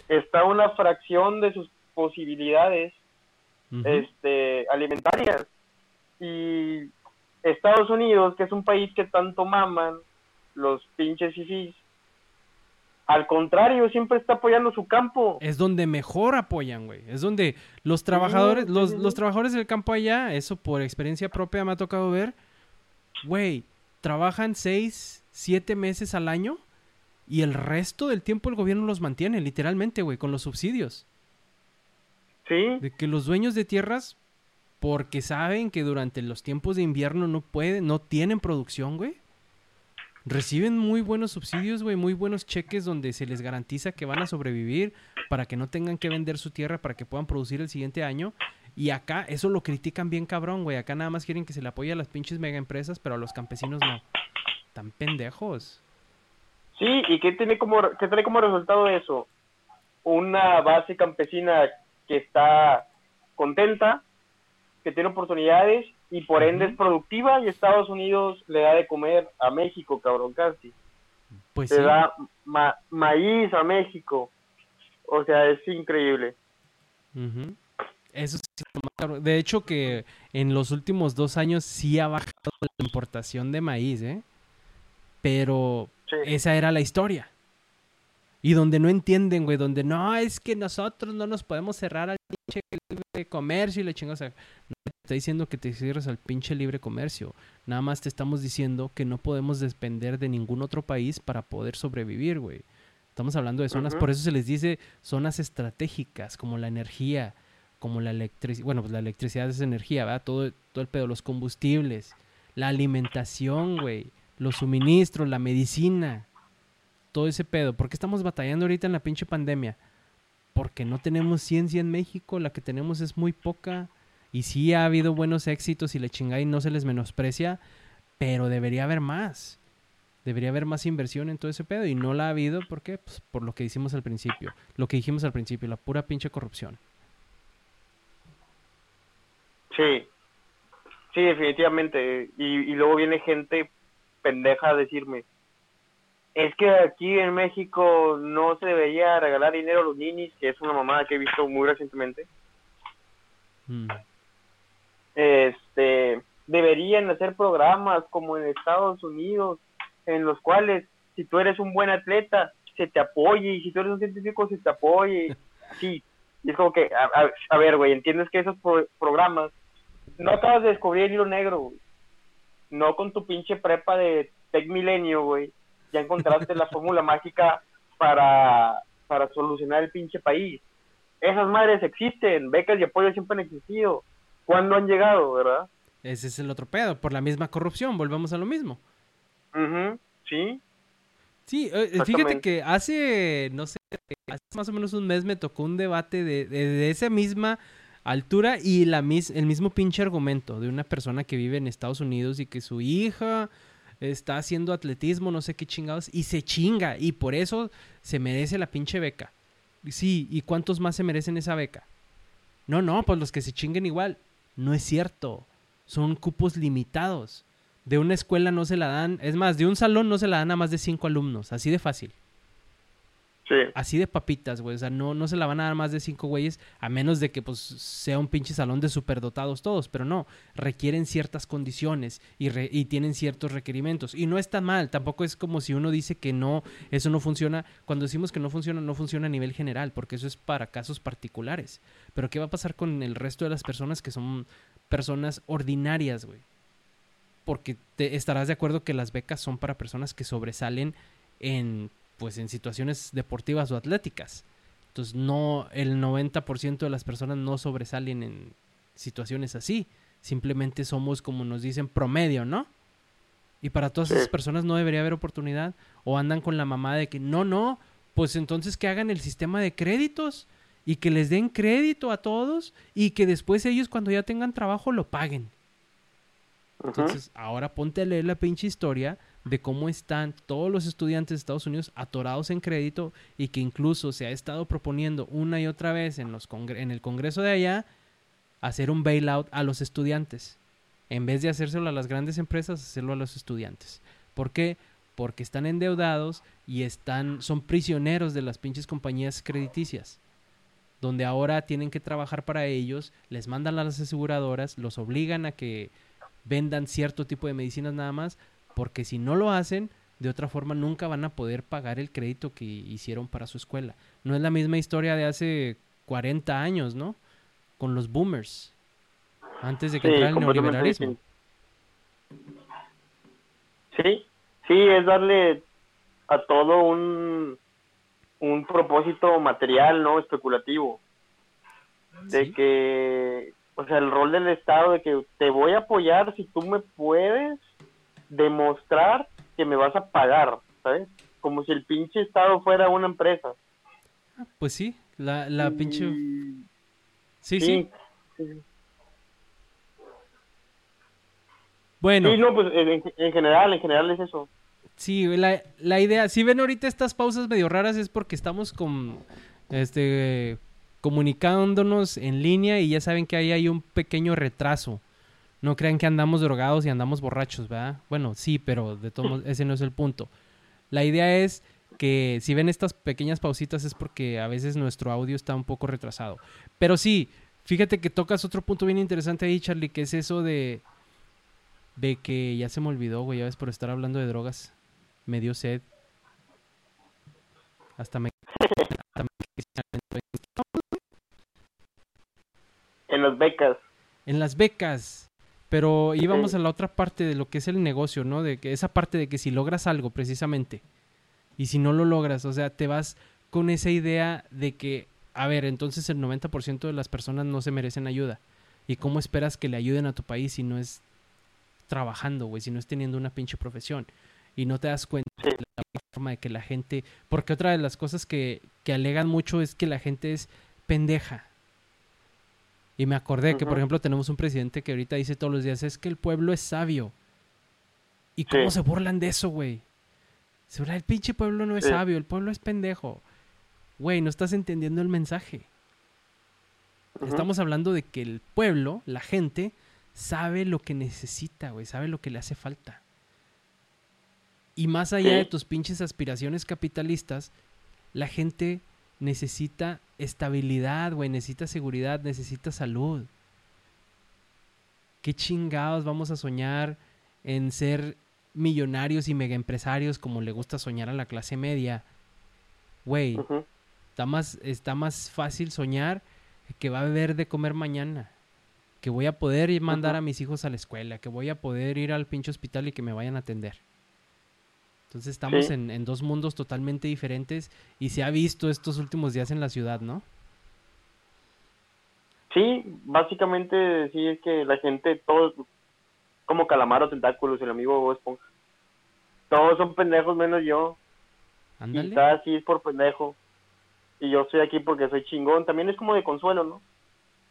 [SPEAKER 4] Está una fracción de sus posibilidades este, alimentarias. Y Estados Unidos, que es un país que tanto maman los pinches fifís, al contrario, siempre está apoyando su campo.
[SPEAKER 3] Es donde mejor apoyan, güey. Es donde los trabajadores,
[SPEAKER 4] sí,
[SPEAKER 3] los,
[SPEAKER 4] sí,
[SPEAKER 3] los trabajadores del campo allá, eso por experiencia propia me ha tocado ver, güey, trabajan seis, siete meses al año y el resto del tiempo el gobierno los mantiene, literalmente, güey, con los subsidios.
[SPEAKER 4] Sí,
[SPEAKER 3] De que los dueños de tierras, porque saben que durante los tiempos de invierno no pueden, no tienen producción, güey. Reciben muy buenos subsidios, güey, muy buenos cheques donde se les garantiza que van a sobrevivir para que no tengan que vender su tierra para que puedan producir el siguiente año. Y acá eso lo critican bien cabrón, güey. Acá nada más quieren que se le apoye a las pinches mega empresas, pero a los campesinos no. Tan pendejos.
[SPEAKER 4] Sí, ¿y qué tiene como, qué trae como resultado eso? una base campesina que está contenta, que tiene oportunidades y por ende es productiva y Estados Unidos le da de comer a México, cabrón, casi.
[SPEAKER 3] Pues
[SPEAKER 4] Le
[SPEAKER 3] sí.
[SPEAKER 4] da ma- maíz a México. O sea, es increíble.
[SPEAKER 3] Ujú. Eso sí. De hecho, que en los últimos dos años sí ha bajado la importación de maíz, ¿eh? Pero
[SPEAKER 4] Sí.
[SPEAKER 3] esa era la historia. Y donde no entienden, güey, donde no, es que nosotros no nos podemos cerrar al pinche libre comercio y le chingas. O sea, no te está diciendo que te cierres al pinche libre comercio. Nada más te estamos diciendo que no podemos depender de ningún otro país para poder sobrevivir, güey. Estamos hablando de zonas, por eso se les dice zonas estratégicas, como la energía, como la electricidad. Bueno, pues la electricidad es energía, ¿verdad? Todo, todo el pedo, los combustibles, la alimentación, güey, los suministros, la medicina, todo ese pedo. ¿Por qué estamos batallando ahorita en la pinche pandemia? Porque no tenemos ciencia en México, la que tenemos es muy poca. Y sí ha habido buenos éxitos y la chingada y no se les menosprecia, pero debería haber más. Debería haber más inversión en todo ese pedo y no la ha habido, ¿por qué? Pues por lo que hicimos al principio. Lo que dijimos al principio, la pura pinche corrupción.
[SPEAKER 4] Sí, sí, definitivamente. Y luego viene gente pendeja decirme, es que aquí en México no se debería regalar dinero a los ninis, que es una mamada que he visto muy recientemente.
[SPEAKER 3] Mm.
[SPEAKER 4] Este, deberían hacer programas como en Estados Unidos, en los cuales si tú eres un buen atleta, se te apoye, y si tú eres un científico, se te apoye. *laughs* Sí, y es como que, a, a- a ver, güey, entiendes que esos pro- programas no acabas de descubrir el hilo negro, güey. No con tu pinche prepa de Tech Milenio, güey. Ya encontraste la *laughs* fórmula mágica para, para solucionar el pinche país. Esas madres existen, becas y apoyo siempre han existido. ¿Cuándo han llegado, verdad?
[SPEAKER 3] Ese es el otro pedo, por la misma corrupción, volvemos a lo mismo.
[SPEAKER 4] Ujú, Sí,
[SPEAKER 3] Sí, eh, fíjate
[SPEAKER 4] Exactamente.
[SPEAKER 3] que hace, no sé, hace más o menos un mes me tocó un debate de, de- de esa misma altura y la mis, el mismo pinche argumento de una persona que vive en Estados Unidos y que su hija está haciendo atletismo, no sé qué chingados, y se chinga y por eso se merece la pinche beca. Sí, ¿y cuántos más se merecen esa beca? No, no, pues los que se chinguen igual. No es cierto. Son cupos limitados. De una escuela no se la dan, es más, de un salón no se la dan a más de cinco alumnos, así de fácil,
[SPEAKER 4] sí.
[SPEAKER 3] así de papitas, güey, o sea, no, no se la van a dar más de cinco güeyes, a menos de que pues sea un pinche salón de superdotados todos, pero no, requieren ciertas condiciones y, re- y tienen ciertos requerimientos, y no está mal, tampoco es como si uno dice que no, eso no funciona, cuando decimos que no funciona, no funciona a nivel general, porque eso es para casos particulares, pero ¿qué va a pasar con el resto de las personas que son personas ordinarias, güey? porque te estarás de acuerdo que las becas son para personas que sobresalen en pues en situaciones deportivas o atléticas. Entonces no el 90% de las personas no sobresalen en situaciones así, simplemente somos como nos dicen promedio, ¿no? Y para todas esas personas no debería haber oportunidad o andan con la mamá de que no, no, pues entonces que hagan el sistema de créditos y que les den crédito a todos y que después ellos cuando ya tengan trabajo lo paguen. Entonces, ahora ponte a leer la pinche historia de cómo están todos los estudiantes de Estados Unidos atorados en crédito y que incluso se ha estado proponiendo una y otra vez en, los en el Congreso de allá hacer un bailout a los estudiantes. En vez de hacérselo a las grandes empresas, hacerlo a los estudiantes. ¿Por qué? Porque están endeudados y están, son prisioneros de las pinches compañías crediticias donde ahora tienen que trabajar para ellos, les mandan a las aseguradoras, los obligan a que vendan cierto tipo de medicinas nada más, porque si no lo hacen, de otra forma nunca van a poder pagar el crédito que hicieron para su escuela. No es la misma historia de hace 40 años, ¿no? Con los boomers, antes de que
[SPEAKER 4] Sí,
[SPEAKER 3] entrara el neoliberalismo.
[SPEAKER 4] Sí, sí, es darle a todo un, un propósito material, ¿no? Especulativo. De
[SPEAKER 3] Sí.
[SPEAKER 4] que, o sea, el rol del Estado de que te voy a apoyar si tú me puedes demostrar que me vas a pagar, ¿sabes? Como si el pinche Estado fuera una empresa.
[SPEAKER 3] Pues sí, la, la pinche... Sí, sí.
[SPEAKER 4] sí. sí.
[SPEAKER 3] Bueno.
[SPEAKER 4] Sí, no, pues en, en general, en general es eso.
[SPEAKER 3] Sí, la, la idea, si ven ahorita estas pausas medio raras es porque estamos con este, comunicándonos en línea y ya saben que ahí hay un pequeño retraso. No crean que andamos drogados y andamos borrachos, ¿verdad? Bueno, sí, pero de todos ese no es el punto. La idea es que si ven estas pequeñas pausitas es porque a veces nuestro audio está un poco retrasado. Pero sí, fíjate que tocas otro punto bien interesante ahí, Charlie, que es eso de de que ya se me olvidó, güey, ya ves por estar hablando de drogas. Me dio sed. Hasta me-
[SPEAKER 4] En las becas.
[SPEAKER 3] en las becas. Pero íbamos
[SPEAKER 4] Sí.
[SPEAKER 3] a la otra parte de lo que es el negocio, ¿no? De que esa parte de que si logras algo precisamente y si no lo logras, o sea, te vas con esa idea de que, a ver, entonces el 90% de las personas no se merecen ayuda. ¿Y cómo esperas que le ayuden a tu país si no es trabajando, güey, si no es teniendo una pinche profesión? Y no te das cuenta
[SPEAKER 4] Sí.
[SPEAKER 3] de la forma de que la gente... Porque otra de las cosas que, que alegan mucho es que la gente es pendeja. Y me acordé que, por ejemplo, tenemos un presidente que ahorita dice todos los días, es que el pueblo es sabio. ¿Y cómo
[SPEAKER 4] Sí.
[SPEAKER 3] se burlan de eso, güey? Se burlan, el pinche pueblo no es
[SPEAKER 4] Sí.
[SPEAKER 3] sabio, el pueblo es pendejo. Güey, no estás entendiendo el mensaje. Estamos hablando de que el pueblo, la gente, sabe lo que necesita, güey, sabe lo que le hace falta. Y más allá
[SPEAKER 4] Sí.
[SPEAKER 3] de tus pinches aspiraciones capitalistas, la gente necesita estabilidad, güey, necesita seguridad, necesita salud. ¿Qué chingados vamos a soñar en ser millonarios y mega empresarios como le gusta soñar a la clase media? Güey. Está más, está más fácil soñar que va a haber de comer mañana. Que voy a poder ir mandar
[SPEAKER 4] Ujú.
[SPEAKER 3] a mis hijos a la escuela. Que voy a poder ir al pinche hospital y que me vayan a atender. Entonces estamos
[SPEAKER 4] Sí.
[SPEAKER 3] en, en dos mundos totalmente diferentes y se ha visto estos últimos días en la ciudad, ¿no?
[SPEAKER 4] Sí, básicamente sí es que la gente, todos, como calamaro, tentáculos, el amigo Bob Esponja. Todos son pendejos menos yo.
[SPEAKER 3] Ándale.
[SPEAKER 4] está así es por pendejo. Y yo estoy aquí porque soy chingón. También es como de consuelo, ¿no?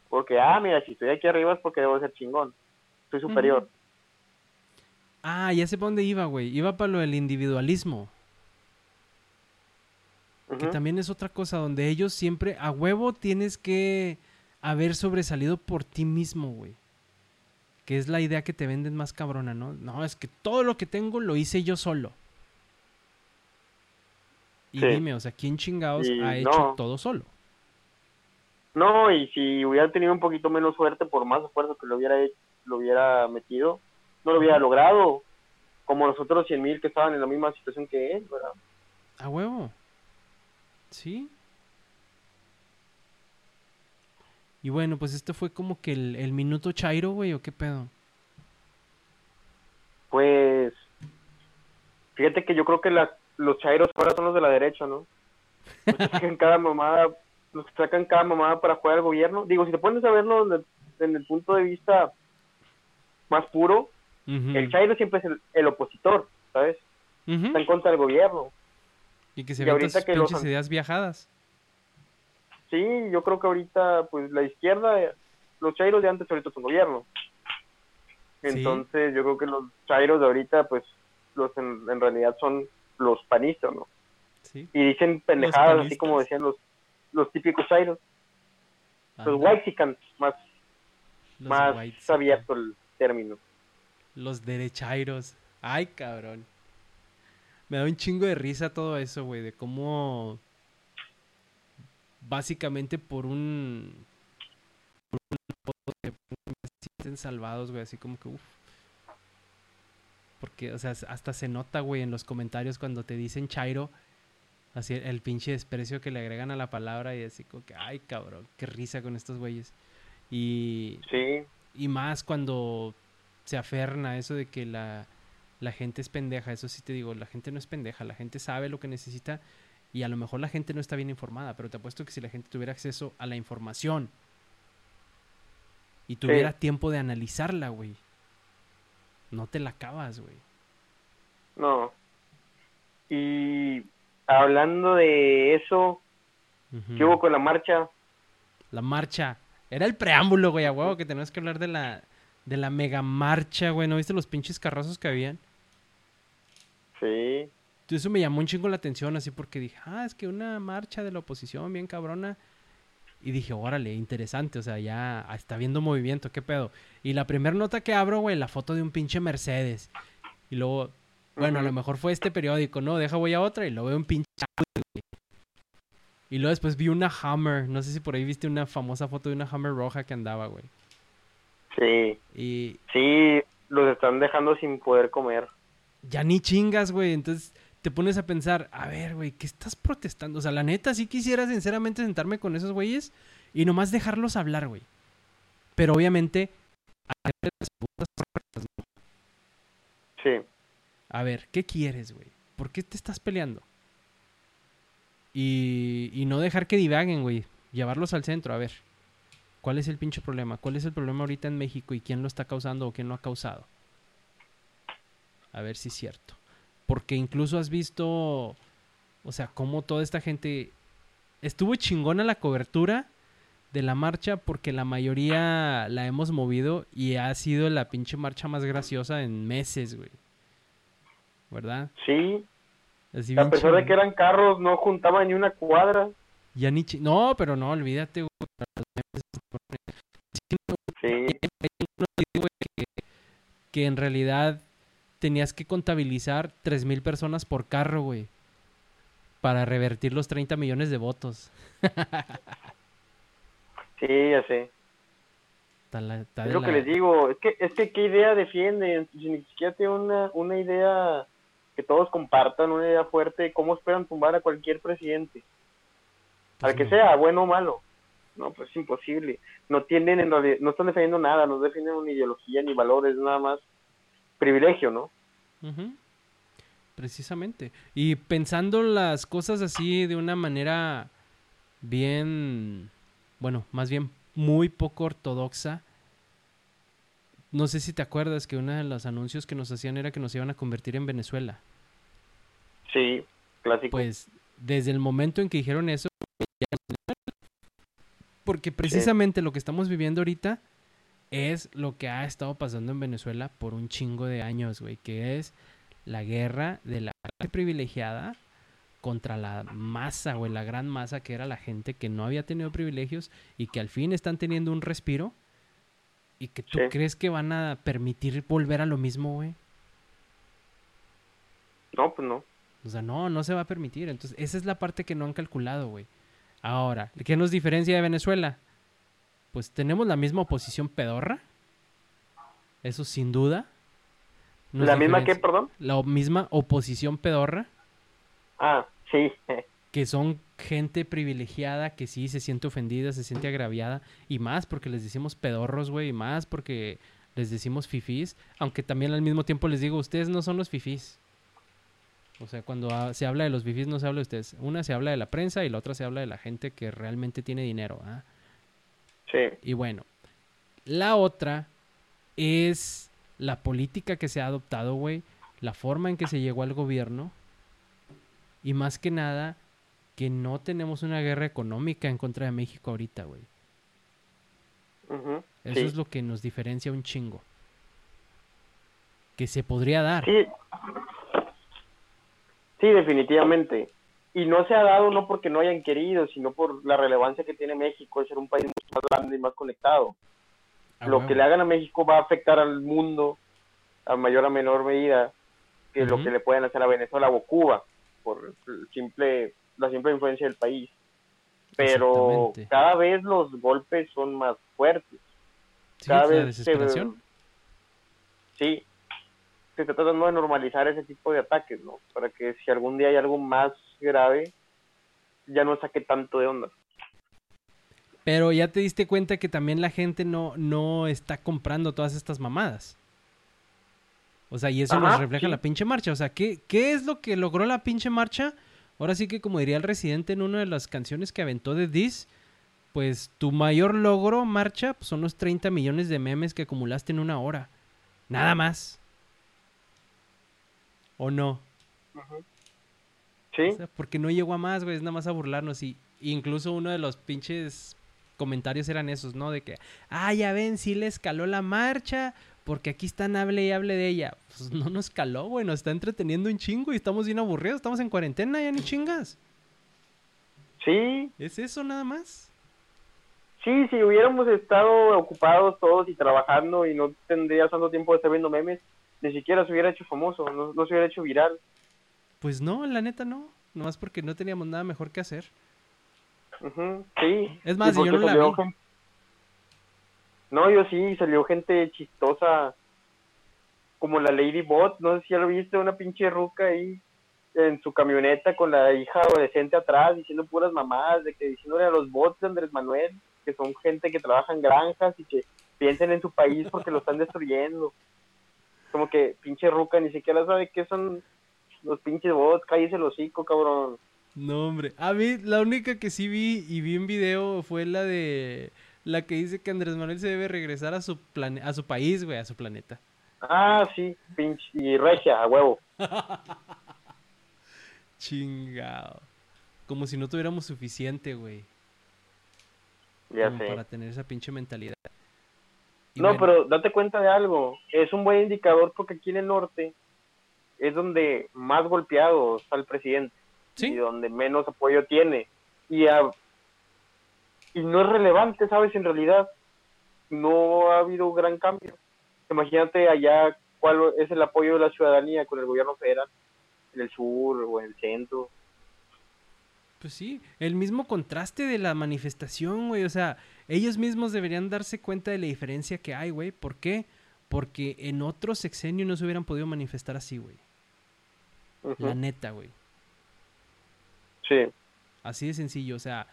[SPEAKER 4] Porque, ah, mira, si estoy aquí arriba es porque debo ser chingón. Soy superior.
[SPEAKER 3] Ah, ya sé para dónde iba, güey. Iba para lo del individualismo. Que también es otra cosa donde ellos siempre a huevo tienes que haber sobresalido por ti mismo, güey. Que es la idea que te venden más cabrona, ¿no? No, es que todo lo que tengo lo hice yo solo. Y
[SPEAKER 4] Sí.
[SPEAKER 3] dime, o sea, ¿quién chingados
[SPEAKER 4] Y
[SPEAKER 3] ha hecho
[SPEAKER 4] no.
[SPEAKER 3] todo solo?
[SPEAKER 4] No, y si hubiera tenido un poquito menos suerte, por más esfuerzo que lo hubiera hecho, lo hubiera metido, no lo hubiera logrado. Como los otros 100 mil que estaban en la misma situación que él, ¿verdad?
[SPEAKER 3] A huevo. Sí. Y bueno, pues este fue como que el, el minuto Chairo, güey, o qué pedo.
[SPEAKER 4] Pues, fíjate que yo creo que los chairos ahora son los de la derecha, ¿no? Los que *laughs* sacan cada mamada, los que sacan cada mamada para jugar al gobierno. Digo, si te pones a verlo en el punto de vista más puro, El chairo siempre es el, el opositor, ¿sabes?
[SPEAKER 3] Ujú.
[SPEAKER 4] Está en contra del gobierno.
[SPEAKER 3] Y que se
[SPEAKER 4] y
[SPEAKER 3] ven
[SPEAKER 4] ahorita
[SPEAKER 3] sus
[SPEAKER 4] que los
[SPEAKER 3] pinches
[SPEAKER 4] an-
[SPEAKER 3] ideas viajadas.
[SPEAKER 4] Sí, yo creo que ahorita, pues la izquierda, los chairos de antes ahorita son gobierno.
[SPEAKER 3] Sí.
[SPEAKER 4] Entonces, yo creo que los chairos de ahorita, pues, los en, en realidad son los panistas, ¿no?
[SPEAKER 3] Sí.
[SPEAKER 4] Y dicen pendejadas, así como decían los, los típicos chairos. Los whitexicans, más,
[SPEAKER 3] los
[SPEAKER 4] más abierto el término.
[SPEAKER 3] Los derechairos. Ay, cabrón. Me da un chingo de risa todo eso, güey, de cómo básicamente por un por un se sienten salvados, güey, así como que uff. Porque, o sea, hasta se nota, güey, en los comentarios cuando te dicen chairo, así el, el pinche desprecio que le agregan a la palabra y así como que, ay, cabrón, qué risa con estos güeyes. Y,
[SPEAKER 4] Sí,
[SPEAKER 3] y más cuando se aferran a eso de que la, la gente es pendeja. Eso sí te digo, la gente no es pendeja. La gente sabe lo que necesita y a lo mejor la gente no está bien informada. Pero te apuesto que si la gente tuviera acceso a la información y tuviera tiempo de analizarla, güey, no te la acabas, güey.
[SPEAKER 4] no. Y hablando de eso. ¿qué hubo con la marcha?
[SPEAKER 3] La marcha. Era el preámbulo, güey, a huevo, que tenemos que hablar de la, de la mega marcha, güey. ¿No viste los pinches carrazos que habían?
[SPEAKER 4] Sí.
[SPEAKER 3] eso me llamó un chingo la atención, así porque dije, ah, es que una marcha de la oposición bien cabrona. Y dije, órale, interesante, o sea, ya está viendo movimiento, qué pedo. Y la primera nota que abro, güey, la foto de un pinche Mercedes. Y luego, bueno, a lo mejor fue este periódico, ¿no? Deja voy a otra y luego veo un pinche güey. Y luego después vi una Hammer. No sé si por ahí viste una famosa foto de una Hammer roja que andaba, güey.
[SPEAKER 4] Sí,
[SPEAKER 3] Y
[SPEAKER 4] sí, los están dejando sin poder comer.
[SPEAKER 3] ya ni chingas, güey. Entonces te pones a pensar, a ver, güey, ¿qué estás protestando? O sea, la neta, sí quisiera sinceramente sentarme con esos güeyes y nomás dejarlos hablar, güey. Pero obviamente, las correctas, ¿no?
[SPEAKER 4] Sí,
[SPEAKER 3] a ver, ¿qué quieres, güey? ¿Por qué te estás peleando? Y, y no dejar que divaguen, güey. Llevarlos al centro, a ver. ¿Cuál es el pinche problema? ¿Cuál es el problema ahorita en México y quién lo está causando o quién lo ha causado? A ver si es cierto. Porque incluso has visto, o sea, cómo toda esta gente estuvo chingona la cobertura de la marcha porque la mayoría la hemos movido y ha sido la pinche marcha más graciosa en meses, güey. ¿Verdad?
[SPEAKER 4] sí.
[SPEAKER 3] Así
[SPEAKER 4] A pesar de que eran carros, no juntaban ni una cuadra.
[SPEAKER 3] Ya ni No, pero no, olvídate, güey.
[SPEAKER 4] Sí,
[SPEAKER 3] que, que en realidad tenías que contabilizar 3.000 personas por carro, güey. Para revertir los 30 millones de votos. *laughs*
[SPEAKER 4] sí, ya sé.
[SPEAKER 3] Está la- está
[SPEAKER 4] Es lo
[SPEAKER 3] la-
[SPEAKER 4] que les digo, es que, es que qué idea defienden, si ni siquiera tienen una, una idea que todos compartan, una idea fuerte, ¿cómo esperan tumbar a cualquier presidente?
[SPEAKER 3] pues
[SPEAKER 4] Al que
[SPEAKER 3] no.
[SPEAKER 4] sea, bueno o malo. No, pues es imposible. No tienen, en realidad, no están defendiendo nada, no defienden ni ideología ni valores, nada más privilegio, ¿no?
[SPEAKER 3] Precisamente. Y pensando las cosas así de una manera bien, bueno, más bien muy poco ortodoxa. No sé si te acuerdas que uno de los anuncios que nos hacían era que nos iban a convertir en Venezuela.
[SPEAKER 4] Sí, clásico.
[SPEAKER 3] Pues desde el momento en que dijeron eso, porque precisamente lo que estamos viviendo ahorita es lo que ha estado pasando en Venezuela por un chingo de años, güey, que es la guerra de la clase privilegiada contra la masa, güey, la gran masa que era la gente que no había tenido privilegios y que al fin están teniendo un respiro y que tú
[SPEAKER 4] Sí.
[SPEAKER 3] crees que van a permitir volver a lo mismo, güey.
[SPEAKER 4] No, pues no.
[SPEAKER 3] O sea, no, no se va a permitir. Entonces, esa es la parte que no han calculado, güey. Ahora, ¿qué nos diferencia de Venezuela? Pues tenemos la misma oposición pedorra. Eso sin duda. Nos
[SPEAKER 4] ¿La misma
[SPEAKER 3] diferencia-
[SPEAKER 4] perdón?
[SPEAKER 3] La misma oposición pedorra,
[SPEAKER 4] Ah, sí. *laughs*
[SPEAKER 3] que son gente privilegiada que sí se siente ofendida, se siente agraviada. Y más porque les decimos pedorros, güey. Y más porque les decimos fifís. Aunque también al mismo tiempo les digo, ustedes no son los fifís. O sea, cuando se habla de los fifís no se habla de ustedes. Una se habla de la prensa y la otra se habla de la gente que realmente tiene dinero. ¿ah?
[SPEAKER 4] Sí,
[SPEAKER 3] Y bueno, la otra es la política que se ha adoptado, güey. La forma en que se llegó al gobierno. Y más que nada, que no tenemos una guerra económica en contra de México ahorita, güey.
[SPEAKER 4] ujú,
[SPEAKER 3] Eso
[SPEAKER 4] sí.
[SPEAKER 3] es lo que nos diferencia un chingo. Que se podría dar.
[SPEAKER 4] Sí. Sí, definitivamente. Y no se ha dado no porque no hayan querido, sino por la relevancia que tiene México de ser un país mucho más grande y más conectado. Lo que le hagan a México va a afectar al mundo a mayor o menor medida que lo que le pueden hacer a Venezuela o Cuba por simple la simple influencia del país. Pero cada vez los golpes son más fuertes.
[SPEAKER 3] Sí,
[SPEAKER 4] cada vez se- sí, se está tratando de normalizar ese tipo de ataques, ¿no? Para que si algún día hay algo más grave, ya no saque tanto de onda.
[SPEAKER 3] Pero ya te diste cuenta que también la gente no, no está comprando todas estas mamadas. O sea, y eso nos refleja
[SPEAKER 4] sí.
[SPEAKER 3] la pinche marcha. O sea, ¿qué, ¿qué es lo que logró la pinche marcha? Ahora sí que como diría el residente en una de las canciones que aventó de This, pues tu mayor logro, marcha, pues, son los 30 millones de memes que acumulaste en una hora. Nada más. ¿O no?
[SPEAKER 4] Sí,
[SPEAKER 3] O sea, porque no llegó a más, güey, es nada más a burlarnos. Y incluso uno de los pinches comentarios eran esos, ¿no? De que, ah, ya ven, sí le escaló la marcha, porque aquí están hable y hable de ella. Pues no nos caló, güey, nos está entreteniendo un chingo y estamos bien aburridos, estamos en cuarentena, ya ni chingas.
[SPEAKER 4] Sí,
[SPEAKER 3] ¿Es eso nada más?
[SPEAKER 4] sí, si hubiéramos estado ocupados todos y trabajando y no tendrías tanto tiempo de estar viendo memes, ni siquiera se hubiera hecho famoso, no, no se hubiera hecho viral.
[SPEAKER 3] Pues no, la neta no. Nomás porque no teníamos nada mejor que hacer.
[SPEAKER 4] Sí.
[SPEAKER 3] Es más, yo no la vi.
[SPEAKER 4] No, yo sí, salió gente chistosa, como la Lady Bot, no sé si ya lo viste, una pinche ruca ahí en su camioneta con la hija adolescente atrás, diciendo puras mamadas, de que diciéndole a los bots de Andrés Manuel, que son gente que trabaja en granjas y que piensen en su país porque lo están destruyendo. Como que pinche ruca ni siquiera sabe qué son los pinches bots, cállese el hocico, cabrón.
[SPEAKER 3] No, hombre. A mí, la única que sí vi y vi en video fue la de. La que dice que Andrés Manuel se debe regresar a su plane a su país, güey, a su planeta.
[SPEAKER 4] Ah, sí, pinche, y regia, a huevo. *laughs*
[SPEAKER 3] Chingado. Como si no tuviéramos suficiente, güey.
[SPEAKER 4] Ya
[SPEAKER 3] como
[SPEAKER 4] sé.
[SPEAKER 3] Para tener esa pinche mentalidad.
[SPEAKER 4] No,
[SPEAKER 3] bueno,
[SPEAKER 4] pero date cuenta de algo. Es un buen indicador porque aquí en el norte es donde más golpeado está el presidente
[SPEAKER 3] Sí,
[SPEAKER 4] y donde menos apoyo tiene. Y, a- y no es relevante, ¿sabes? En realidad no ha habido gran cambio. Imagínate allá cuál es el apoyo de la ciudadanía con el gobierno federal, en el sur o en el centro.
[SPEAKER 3] Pues sí. El mismo contraste de la manifestación, güey. O sea, ellos mismos deberían darse cuenta de la diferencia que hay, güey. ¿Por qué? Porque en otro sexenio no se hubieran podido manifestar así, güey. La neta, güey.
[SPEAKER 4] Sí.
[SPEAKER 3] Así de sencillo, o sea,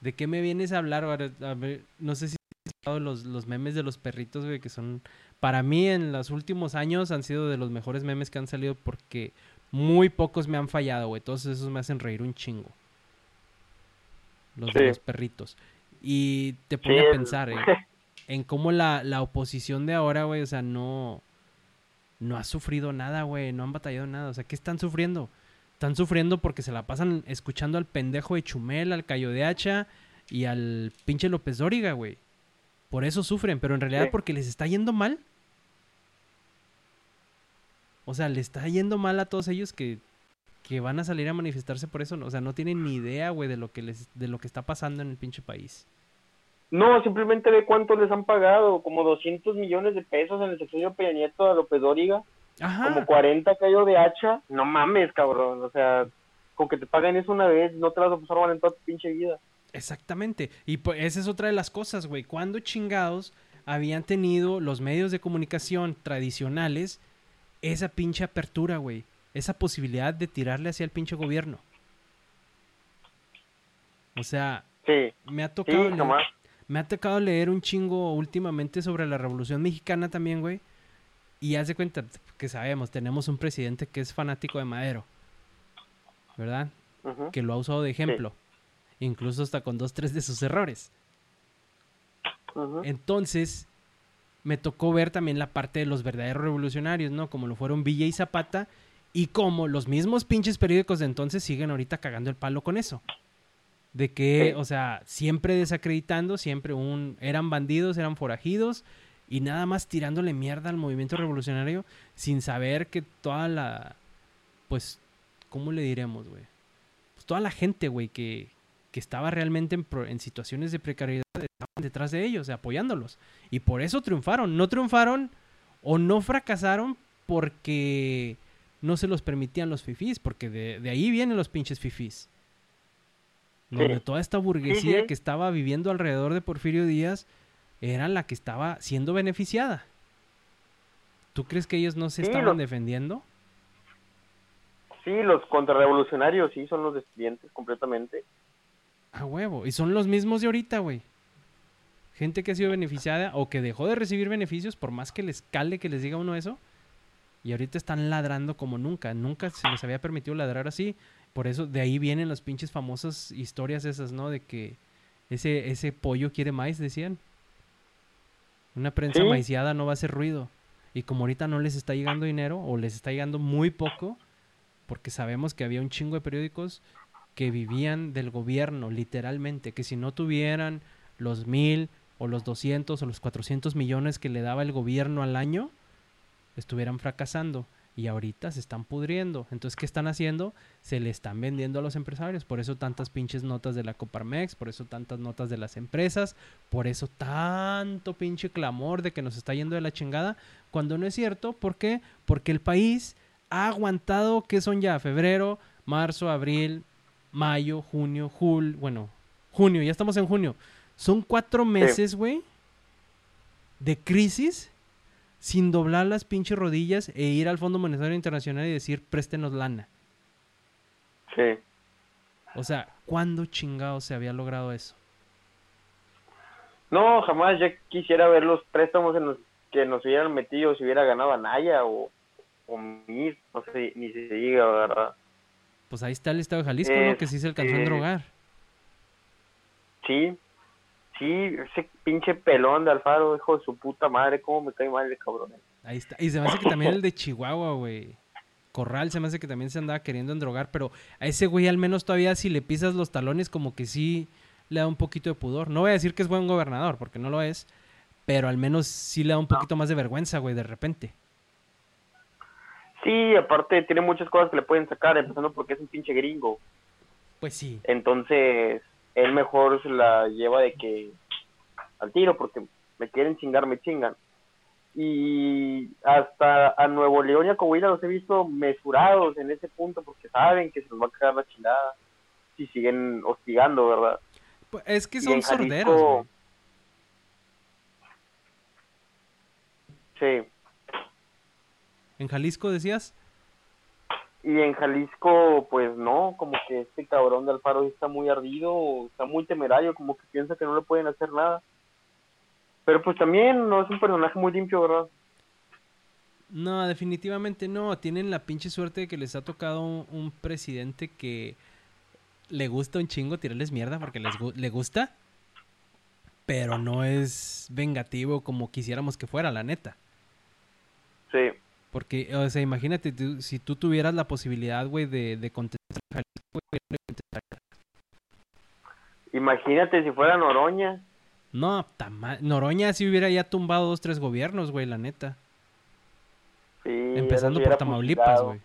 [SPEAKER 3] ¿de qué me vienes a hablar? A ver, no sé si los, los memes de los perritos, güey, que son, para mí en los últimos años han sido de los mejores memes que han salido porque muy pocos me han fallado, güey. Todos esos me hacen reír un chingo. Los de
[SPEAKER 4] Sí.
[SPEAKER 3] los perritos. Y te pone
[SPEAKER 4] Sí,
[SPEAKER 3] a pensar eh, *laughs* en cómo la, la oposición de ahora, güey, o sea, no, no ha sufrido nada, güey, no han batallado nada. O sea, ¿qué están sufriendo? Están sufriendo porque se la pasan escuchando al pendejo de Chumel, al Cayo de Hacha y al pinche López Dóriga, güey. Por eso sufren, pero en realidad
[SPEAKER 4] Sí.
[SPEAKER 3] porque les está yendo mal. O sea, le está yendo mal a todos ellos que, que van a salir a manifestarse por eso. O sea, no tienen ni idea, güey, de lo que les, de lo que está pasando en el pinche país.
[SPEAKER 4] No, simplemente ve cuánto les han pagado, como 200 millones de pesos en el sexenio Peña Nieto a López Dóriga,
[SPEAKER 3] Ajá.
[SPEAKER 4] como 40 cayó de hacha. No mames, cabrón, o sea, con que te paguen eso una vez, no te las vas a pasar mal en toda tu pinche vida.
[SPEAKER 3] Exactamente. Y pues esa es otra de las cosas, güey. ¿Cuándo chingados habían tenido los medios de comunicación tradicionales esa pinche apertura, güey? Esa posibilidad de tirarle hacia el pinche gobierno. O sea,
[SPEAKER 4] Sí,
[SPEAKER 3] me ha
[SPEAKER 4] sí,
[SPEAKER 3] tocado leer- me ha tocado leer un chingo últimamente sobre la Revolución Mexicana también, güey. Y haz de cuenta que sabemos, tenemos un presidente que es fanático de Madero. ¿Verdad? Que lo ha usado de ejemplo. Incluso hasta con dos, tres de sus errores. Entonces, me tocó ver también la parte de los verdaderos revolucionarios, ¿no? Como lo fueron Villa y Zapata. Y como los mismos pinches periódicos de entonces siguen ahorita cagando el palo con eso. De que, o sea, siempre desacreditando, siempre un... Eran bandidos, eran forajidos. Y nada más tirándole mierda al movimiento revolucionario sin saber que toda la... Pues, ¿cómo le diremos, güey? Pues toda la gente, güey, que, que estaba realmente en, pro- en situaciones de precariedad estaban detrás de ellos, apoyándolos. Y por eso triunfaron. No triunfaron o no fracasaron porque no se los permitían los fifís, porque de, de ahí vienen los pinches fifís. Donde toda esta burguesía
[SPEAKER 4] sí.
[SPEAKER 3] que estaba viviendo alrededor de Porfirio Díaz era la que estaba siendo beneficiada. ¿Tú crees que ellos no se estaban defendiendo?
[SPEAKER 4] Sí, los contrarrevolucionarios sí son los estudiantes completamente.
[SPEAKER 3] A huevo. Y son los mismos de ahorita, güey. Gente que ha sido beneficiada o que dejó de recibir beneficios por más que les cale que les diga uno eso. Y ahorita están ladrando como nunca. Nunca se les había permitido ladrar así. Por eso de ahí vienen las pinches famosas historias esas, ¿no? De que ese, ese pollo quiere maíz, decían. Una prensa
[SPEAKER 4] Sí.
[SPEAKER 3] maiciada no va a hacer ruido. Y como ahorita no les está llegando dinero o les está llegando muy poco, porque sabemos que había un chingo de periódicos que vivían del gobierno, literalmente, que si no tuvieran los mil o los 200 o los 400 millones que le daba el gobierno al año estuvieran fracasando y ahorita se están pudriendo. Entonces, ¿qué están haciendo? Se le están vendiendo a los empresarios. Por eso tantas pinches notas de la Coparmex, por eso tantas notas de las empresas, por eso tanto pinche clamor de que nos está yendo de la chingada, cuando no es cierto. ¿Por qué? Porque el país ha aguantado, ¿qué son ya? Febrero, marzo, abril, mayo, junio, julio, bueno, junio, ya estamos en junio. Son cuatro meses, güey, de crisis sin doblar las pinches rodillas e ir al Fondo Monetario Internacional y decir, préstenos lana.
[SPEAKER 4] Sí.
[SPEAKER 3] O sea, ¿cuándo chingado se había logrado eso?
[SPEAKER 4] No, jamás. Ya quisiera ver los préstamos en los que nos hubieran metido si hubiera ganado Anaya o, o Mir, no sé, ni se diga, ¿verdad?
[SPEAKER 3] Pues ahí está el estado de Jalisco, ¿no? Que sí se alcanzó a drogar.
[SPEAKER 4] Sí, sí, ese pinche pelón de Alfaro, hijo de su puta madre, cómo me cae mal el cabrón.
[SPEAKER 3] Ahí está. Y se me hace que también el de Chihuahua, güey. Corral se me hace que también se andaba queriendo endrogar, pero a ese güey al menos todavía si le pisas los talones como que sí le da un poquito de pudor. No voy a decir que es buen gobernador, porque no lo es, pero al menos sí le da un poquito más de vergüenza, güey, de repente.
[SPEAKER 4] Sí, aparte tiene muchas cosas que le pueden sacar, empezando porque es un pinche gringo.
[SPEAKER 3] Pues sí.
[SPEAKER 4] Entonces, él mejor se la lleva de que al tiro, porque me quieren chingar, me chingan. Y hasta a Nuevo León y a Coahuila los he visto mesurados en ese punto, porque saben que se nos va a cagar la chingada si siguen hostigando, ¿verdad?
[SPEAKER 3] Pues es que son sorderos,
[SPEAKER 4] Jalisco-. Sí.
[SPEAKER 3] En Jalisco decías,
[SPEAKER 4] Y en Jalisco, pues no, como que este cabrón de Alfaro está muy ardido, está muy temerario, como que piensa que no le pueden hacer nada. Pero pues también no es un personaje muy limpio, ¿verdad?
[SPEAKER 3] No, definitivamente no. Tienen la pinche suerte de que les ha tocado un, un presidente que le gusta un chingo tirarles mierda porque les gu- le gusta, pero no es vengativo como quisiéramos que fuera, la neta.
[SPEAKER 4] Sí.
[SPEAKER 3] Porque, o sea, imagínate, tú- si tú tuvieras la posibilidad, güey, de, de contestar.
[SPEAKER 4] Imagínate si fuera Noroña.
[SPEAKER 3] No, ta ma- Noroña si hubiera ya tumbado dos, tres gobiernos, güey, la neta.
[SPEAKER 4] Sí,
[SPEAKER 3] Empezando por Tamaulipas, güey.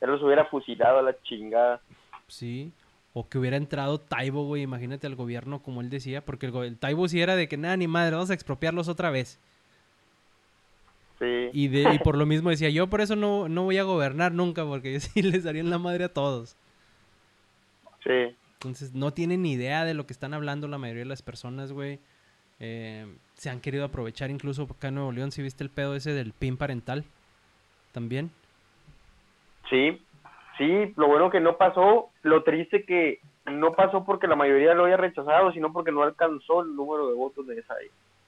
[SPEAKER 4] Ya los hubiera fusilado a la chingada.
[SPEAKER 3] Sí. O que hubiera entrado Taibo, güey, imagínate al gobierno como él decía, porque el, el Taibo sí era de que nada, ni madre, vamos a expropiarlos otra vez.
[SPEAKER 4] Sí.
[SPEAKER 3] Y, de, y por *laughs* lo mismo decía, yo por eso no, no voy a gobernar nunca, porque *laughs* sí les darían la madre a todos.
[SPEAKER 4] Sí.
[SPEAKER 3] Entonces no tienen ni idea de lo que están hablando la mayoría de las personas, güey. Eh, se han querido aprovechar incluso acá en Nuevo León, si viste el pedo ese del PIN parental, también.
[SPEAKER 4] Sí. Sí, lo bueno que no pasó, lo triste que no pasó porque la mayoría lo haya rechazado, sino porque no alcanzó el número de votos de esa.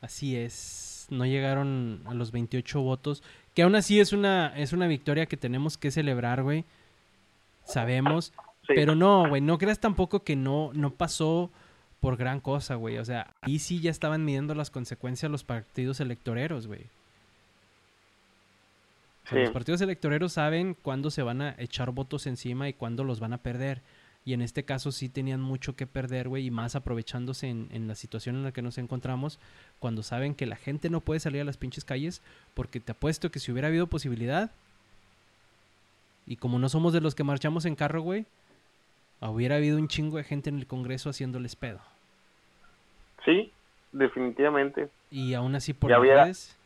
[SPEAKER 3] Así es, no llegaron a los 28 votos, que aún así es una, es una victoria que tenemos que celebrar, güey. Sabemos,
[SPEAKER 4] Sí.
[SPEAKER 3] pero no, güey, no creas tampoco que no, no pasó por gran cosa, güey. O sea, ahí sí ya estaban midiendo las consecuencias los partidos electoreros, güey. O sea,
[SPEAKER 4] Sí.
[SPEAKER 3] Los partidos electoreros saben cuándo se van a echar votos encima y cuándo los van a perder. Y en este caso sí tenían mucho que perder, güey, y más aprovechándose en, en la situación en la que nos encontramos, cuando saben que la gente no puede salir a las pinches calles, porque te apuesto que si hubiera habido posibilidad, y como no somos de los que marchamos en carro, güey, hubiera habido un chingo de gente en el Congreso haciéndoles pedo.
[SPEAKER 4] Sí, definitivamente.
[SPEAKER 3] Y aún así por
[SPEAKER 4] Ya
[SPEAKER 3] las redes-.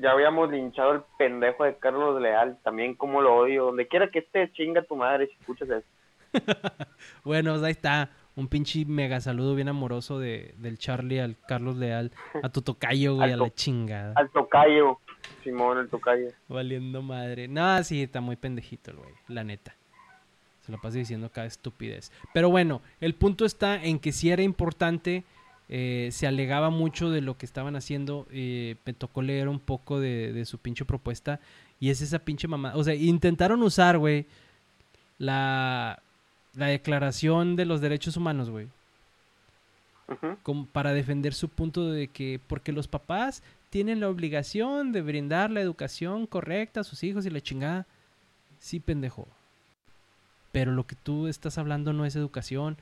[SPEAKER 4] Ya habíamos linchado al pendejo de Carlos Leal, también como lo odio. Donde quiera que esté, chinga tu madre si escuchas eso. *laughs*
[SPEAKER 3] Bueno, pues ahí está. Un pinche mega saludo bien amoroso de, del Charlie al Carlos Leal, a tu tocayo, güey, *laughs* a
[SPEAKER 4] Al
[SPEAKER 3] la chingada.
[SPEAKER 4] Al tocayo, Simón, el tocayo.
[SPEAKER 3] Valiendo madre. No, sí, está muy pendejito el güey, la neta. Se lo pasa diciendo cada estupidez. Pero bueno, el punto está en que si era importante, eh, se alegaba mucho de lo que estaban haciendo. eh, me tocó leer un poco de, de su pinche propuesta. Y es esa pinche mamá. O sea, intentaron usar, güey, la, la declaración de los derechos humanos, güey como para defender su punto de que porque los papás tienen la obligación de brindar la educación correcta a sus hijos y la chingada. Sí, pendejo. Pero lo que tú estás hablando no es educación,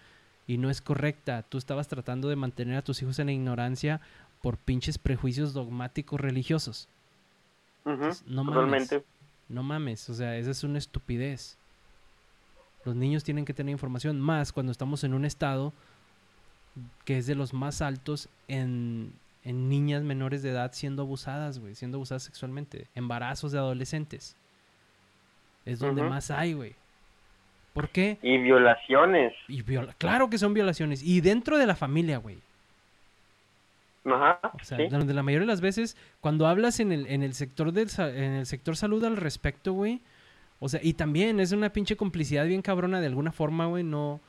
[SPEAKER 3] y no es correcta. Tú estabas tratando de mantener a tus hijos en la ignorancia por pinches prejuicios dogmáticos religiosos. Entonces, no mames.
[SPEAKER 4] Totalmente.
[SPEAKER 3] No mames, o sea, esa es una estupidez. Los niños tienen que tener información más cuando estamos en un estado que es de los más altos en, en niñas menores de edad siendo abusadas, güey, siendo abusadas sexualmente, embarazos de adolescentes. Es donde más hay, güey. ¿Por qué?
[SPEAKER 4] Y violaciones.
[SPEAKER 3] Y viola- claro que son violaciones. Y dentro de la familia, güey.
[SPEAKER 4] Ajá.
[SPEAKER 3] O sea,
[SPEAKER 4] sí.
[SPEAKER 3] donde la mayoría de las veces, cuando hablas en el, en el sector del en el sector salud al respecto, güey. O sea, y también es una pinche complicidad bien cabrona de alguna forma, güey. No,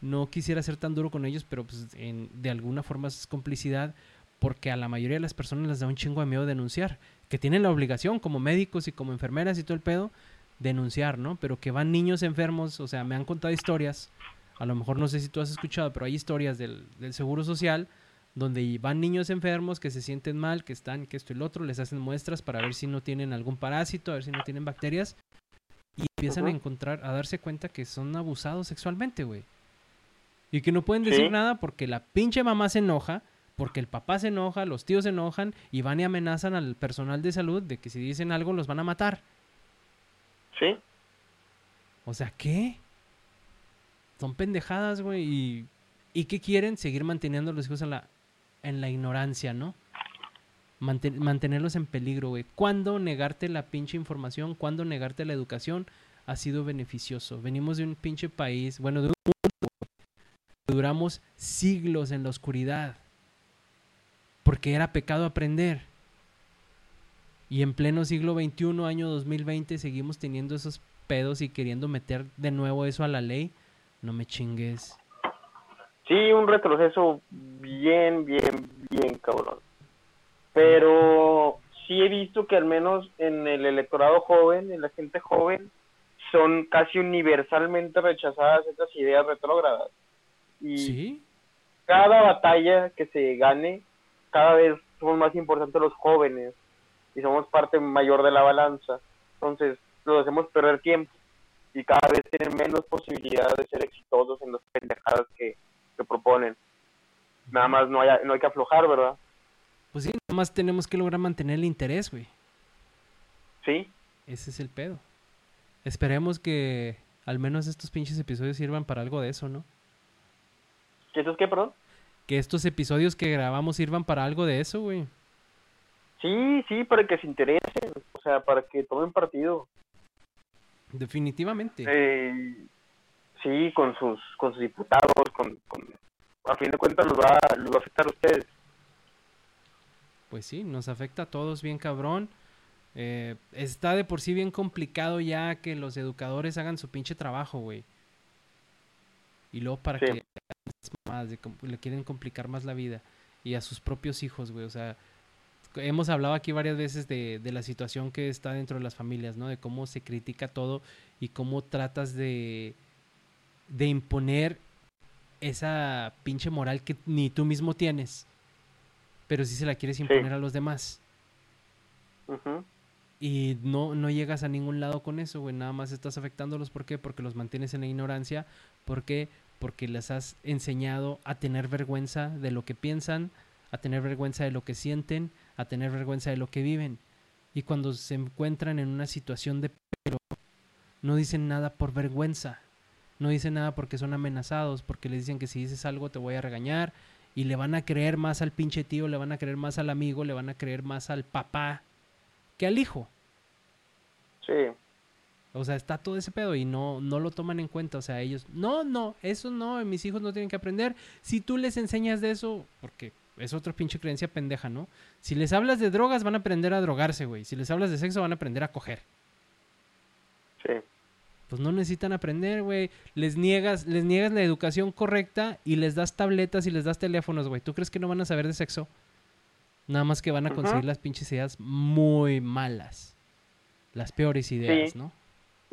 [SPEAKER 3] no quisiera ser tan duro con ellos, pero pues en- de alguna forma es complicidad. Porque a la mayoría de las personas les da un chingo de miedo denunciar. Que tienen la obligación, como médicos y como enfermeras y todo el pedo, denunciar, ¿no? Pero que van niños enfermos, o sea, me han contado historias. A lo mejor no sé si tú has escuchado, pero hay historias del, del Seguro Social donde van niños enfermos que se sienten mal, que están, que esto y lo otro, les hacen muestras para ver si no tienen algún parásito, a ver si no tienen bacterias, y empiezan a encontrar, a darse cuenta que son abusados sexualmente, güey. Y que no pueden decir
[SPEAKER 4] Sí.
[SPEAKER 3] nada porque la pinche mamá se enoja, porque el papá se enoja, los tíos se enojan, y van y amenazan al personal de salud de que si dicen algo los van a matar.
[SPEAKER 4] Sí.
[SPEAKER 3] O sea, ¿qué? Son pendejadas, güey. Y, ¿Y qué quieren? Seguir manteniendo a los hijos en la, en la ignorancia, ¿no? Manten- mantenerlos en peligro, güey. ¿Cuándo negarte la pinche información? ¿Cuándo negarte la educación? Ha sido beneficioso. Venimos de un pinche país, bueno, de un mundo duramos siglos en la oscuridad. Porque era pecado aprender. Y en pleno siglo XXI, año 2020, seguimos teniendo esos pedos y queriendo meter de nuevo eso a la ley. No me chingues.
[SPEAKER 4] Sí, un retroceso bien, bien, bien cabrón. Pero sí he visto que al menos en el electorado joven, en la gente joven, son casi universalmente rechazadas estas ideas retrógradas. Y
[SPEAKER 3] ¿Sí?
[SPEAKER 4] cada batalla que se gane, cada vez somos más importantes los jóvenes y somos parte mayor de la balanza. Entonces, los hacemos perder tiempo y cada vez tienen menos posibilidad de ser exitosos en las pendejadas que, que proponen. Nada más no hay, no hay que aflojar, ¿verdad?
[SPEAKER 3] Pues sí, nada más tenemos que lograr mantener el interés, güey.
[SPEAKER 4] Sí,
[SPEAKER 3] Ese es el pedo. Esperemos que al menos estos pinches episodios sirvan para algo de eso, ¿no?
[SPEAKER 4] ¿qué eso es qué, perdón?
[SPEAKER 3] Que estos episodios que grabamos sirvan para algo de eso, güey.
[SPEAKER 4] Sí, sí, para que se interesen, o sea, para que tomen partido.
[SPEAKER 3] Definitivamente.
[SPEAKER 4] Eh, sí, con sus, con sus diputados, con, con- a fin de cuentas los va, los va a afectar a ustedes.
[SPEAKER 3] Pues sí, nos afecta a todos bien cabrón. Eh, está de por sí bien complicado ya que los educadores hagan su pinche trabajo, güey. Y luego para
[SPEAKER 4] Sí.
[SPEAKER 3] que más le quieren complicar más la vida y a sus propios hijos, güey. O sea, hemos hablado aquí varias veces de, de la situación que está dentro de las familias, ¿no? De cómo se critica todo y cómo tratas de, de imponer esa pinche moral que ni tú mismo tienes, pero sí se la quieres imponer a los demás. Y no, no llegas a ningún lado con eso, güey. Nada más estás afectándolos. ¿Por qué? Porque los mantienes en la ignorancia. ¿Por qué? Porque les has enseñado a tener vergüenza de lo que piensan, a tener vergüenza de lo que sienten, a tener vergüenza de lo que viven. Y cuando se encuentran en una situación de pero, no dicen nada por vergüenza. No dicen nada porque son amenazados, porque les dicen que si dices algo te voy a regañar. Y le van a creer más al pinche tío, le van a creer más al amigo, le van a creer más al papá que al hijo.
[SPEAKER 4] Sí,
[SPEAKER 3] O sea, está todo ese pedo y no, no lo toman en cuenta. O sea, ellos, no, no, eso no, mis hijos no tienen que aprender. Si tú les enseñas de eso, porque es otra pinche creencia pendeja, ¿no? Si les hablas de drogas, van a aprender a drogarse, güey. Si les hablas de sexo, van a aprender a coger.
[SPEAKER 4] sí.
[SPEAKER 3] Pues no necesitan aprender, güey. Les niegas, les niegas la educación correcta y les das tabletas y les das teléfonos, güey. ¿Tú crees que no van a saber de sexo? Nada más que van a conseguir las pinches ideas muy malas. Las peores ideas,
[SPEAKER 4] Sí.
[SPEAKER 3] ¿no?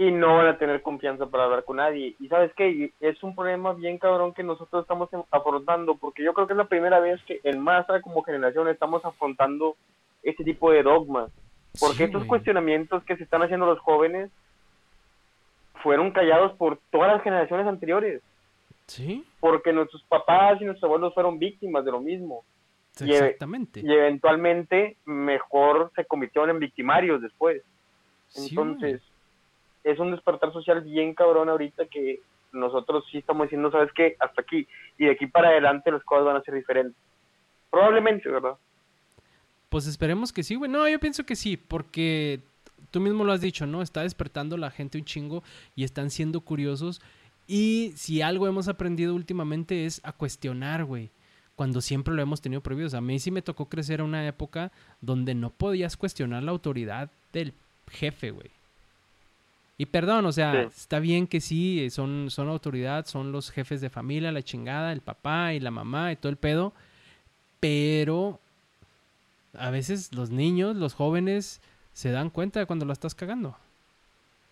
[SPEAKER 4] Y no van a tener confianza para hablar con nadie. Y sabes qué, es un problema bien cabrón que nosotros estamos afrontando, porque yo creo que es la primera vez que en masa como generación estamos afrontando este tipo de dogmas. Porque
[SPEAKER 3] Sí,
[SPEAKER 4] estos
[SPEAKER 3] güey.
[SPEAKER 4] cuestionamientos que se están haciendo los jóvenes fueron callados por todas las generaciones anteriores.
[SPEAKER 3] Sí,
[SPEAKER 4] porque nuestros papás y nuestros abuelos fueron víctimas de lo mismo. Y-
[SPEAKER 3] exactamente.
[SPEAKER 4] Y eventualmente mejor se convirtieron en victimarios después.
[SPEAKER 3] Sí.
[SPEAKER 4] Entonces, es un despertar social bien cabrón ahorita que nosotros sí estamos diciendo, ¿sabes qué? Hasta aquí. Y de aquí para adelante las cosas van a ser diferentes. Probablemente, ¿verdad?
[SPEAKER 3] Pues esperemos que sí, güey. No, yo pienso que sí, porque tú mismo lo has dicho, ¿no? Está despertando la gente un chingo y están siendo curiosos. Y si algo hemos aprendido últimamente es a cuestionar, güey. Cuando siempre lo hemos tenido prohibido. A mí sí me tocó crecer en una época donde no podías cuestionar la autoridad del jefe, güey. Y perdón, o sea,
[SPEAKER 4] Sí.
[SPEAKER 3] está bien que sí, son, son autoridad, son los jefes de familia, la chingada, el papá y la mamá y todo el pedo. Pero a veces los niños, los jóvenes, se dan cuenta de cuando la estás cagando.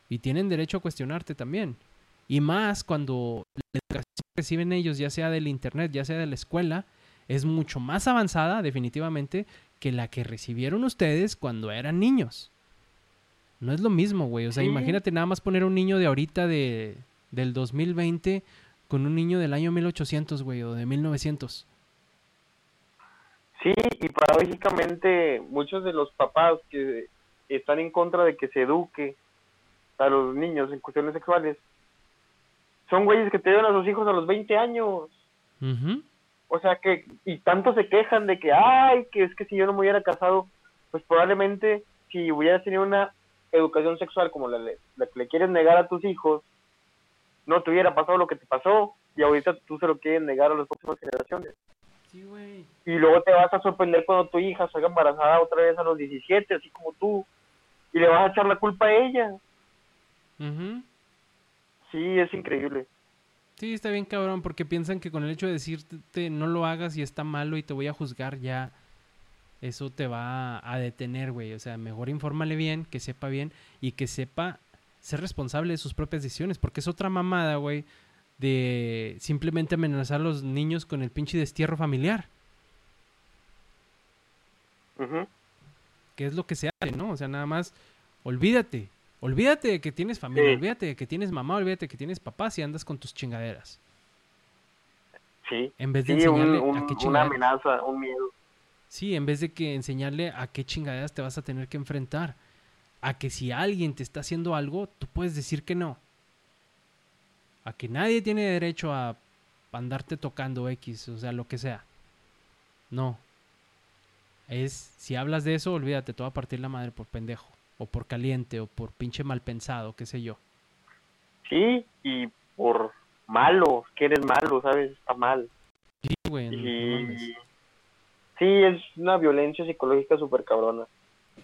[SPEAKER 3] Y tienen derecho a cuestionarte también. Y más cuando la educación que reciben ellos, ya sea del internet, ya sea de la escuela, es mucho más avanzada, definitivamente, que la que recibieron ustedes cuando eran niños. No es lo mismo, güey. O sea,
[SPEAKER 4] Sí.
[SPEAKER 3] imagínate nada más poner un niño de ahorita de, del 2020 con un niño del año 1800, güey, o de 1900.
[SPEAKER 4] Sí, y paradójicamente muchos de los papás que están en contra de que se eduque a los niños en cuestiones sexuales son güeyes que te llevan a sus hijos a los 20 años. O sea que, y tanto se quejan de que, ay, que es que si yo no me hubiera casado, pues probablemente si hubieras tenido una educación sexual como la, la que le quieres negar a tus hijos, no te hubiera pasado lo que te pasó y ahorita tú se lo quieres negar a las próximas generaciones.
[SPEAKER 3] Sí, güey.
[SPEAKER 4] Y luego te vas a sorprender cuando tu hija salga embarazada otra vez a los 17, así como tú, y le vas a echar la culpa a ella.
[SPEAKER 3] Ujú.
[SPEAKER 4] Sí, es increíble.
[SPEAKER 3] Sí, está bien cabrón, porque piensan que con el hecho de decirte no lo hagas y está malo y te voy a juzgar ya, eso te va a detener, güey. O sea, mejor infórmale bien, que sepa bien y que sepa ser responsable de sus propias decisiones, porque es otra mamada, güey, de simplemente amenazar a los niños con el pinche destierro familiar,
[SPEAKER 4] Ujú.
[SPEAKER 3] que es lo que se hace, ¿no? O sea, nada más, olvídate, olvídate de que tienes familia,
[SPEAKER 4] Sí.
[SPEAKER 3] olvídate de que tienes mamá, olvídate de que tienes papá si andas con tus chingaderas.
[SPEAKER 4] Sí,
[SPEAKER 3] En vez de
[SPEAKER 4] sí
[SPEAKER 3] enseñarle
[SPEAKER 4] un-
[SPEAKER 3] a qué
[SPEAKER 4] una amenaza, un miedo.
[SPEAKER 3] Sí, en vez de que enseñarle a qué chingaderas te vas a tener que enfrentar. A que si alguien te está haciendo algo, tú puedes decir que no. A que nadie tiene derecho a andarte tocando X, o sea, lo que sea. No. Es, si hablas de eso, olvídate, te va a partir la madre por pendejo. O por caliente, o por pinche mal pensado, qué sé yo.
[SPEAKER 4] Sí, y por malo, que eres malo, ¿sabes? Está mal.
[SPEAKER 3] Sí, güey. no- no
[SPEAKER 4] sí, es una violencia psicológica súper cabrona.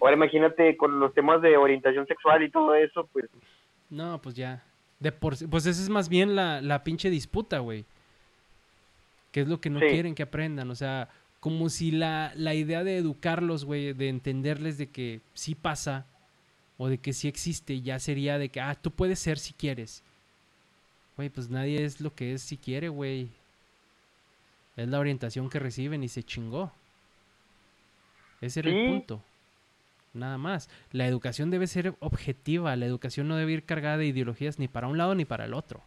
[SPEAKER 4] Ahora imagínate con los temas de orientación sexual y todo eso, pues
[SPEAKER 3] No, pues ya. De por, pues esa es más bien la, la pinche disputa, güey. Que es lo que no
[SPEAKER 4] Sí.
[SPEAKER 3] quieren que aprendan. O sea, como si la, la idea de educarlos, güey, de entenderles de que sí pasa o de que sí existe, ya sería de que, ah, tú puedes ser si quieres. Güey, pues nadie es lo que es si quiere, güey. Es la orientación que reciben y se chingó. Ese era
[SPEAKER 4] Sí.
[SPEAKER 3] el punto. Nada más. La educación debe ser objetiva. La educación no debe ir cargada de ideologías ni para un lado ni para el otro.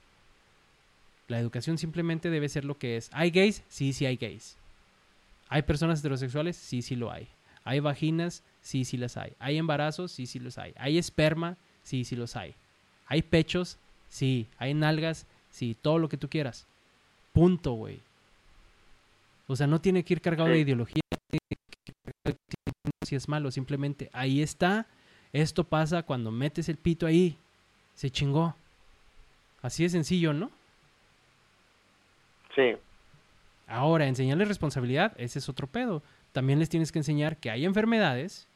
[SPEAKER 3] La educación simplemente debe ser lo que es. ¿Hay gays? Sí, sí hay gays. ¿Hay personas heterosexuales? Sí, sí lo hay. ¿Hay vaginas? Sí, sí las hay. ¿Hay embarazos? Sí, sí los hay. ¿Hay esperma? Sí, sí los hay. ¿Hay pechos? Sí. ¿Hay nalgas? Sí, todo lo que tú quieras. Punto, güey. O sea, no tiene que ir cargado de ideología. Si es malo, simplemente ahí está. Esto pasa cuando metes el pito ahí. Se chingó. Así de sencillo, ¿no?
[SPEAKER 4] sí.
[SPEAKER 3] Ahora, enseñarles responsabilidad, ese es otro pedo. También les tienes que enseñar que hay enfermedades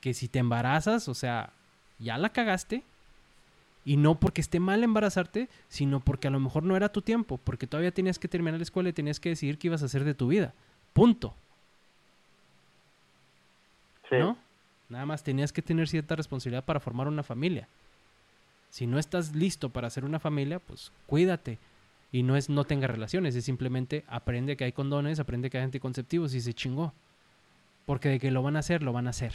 [SPEAKER 3] que si te embarazas, o sea, ya la cagaste. Y no porque esté mal embarazarte, sino porque a lo mejor no era tu tiempo, porque todavía tenías que terminar la escuela y tenías que decidir qué ibas a hacer de tu vida. Punto.
[SPEAKER 4] Sí.
[SPEAKER 3] ¿No? Nada más tenías que tener cierta responsabilidad para formar una familia. Si no estás listo para hacer una familia, pues cuídate. Y no es no tenga relaciones, es simplemente aprende que hay condones, aprende que hay anticonceptivos y se chingó. Porque de que lo van a hacer, lo van a hacer.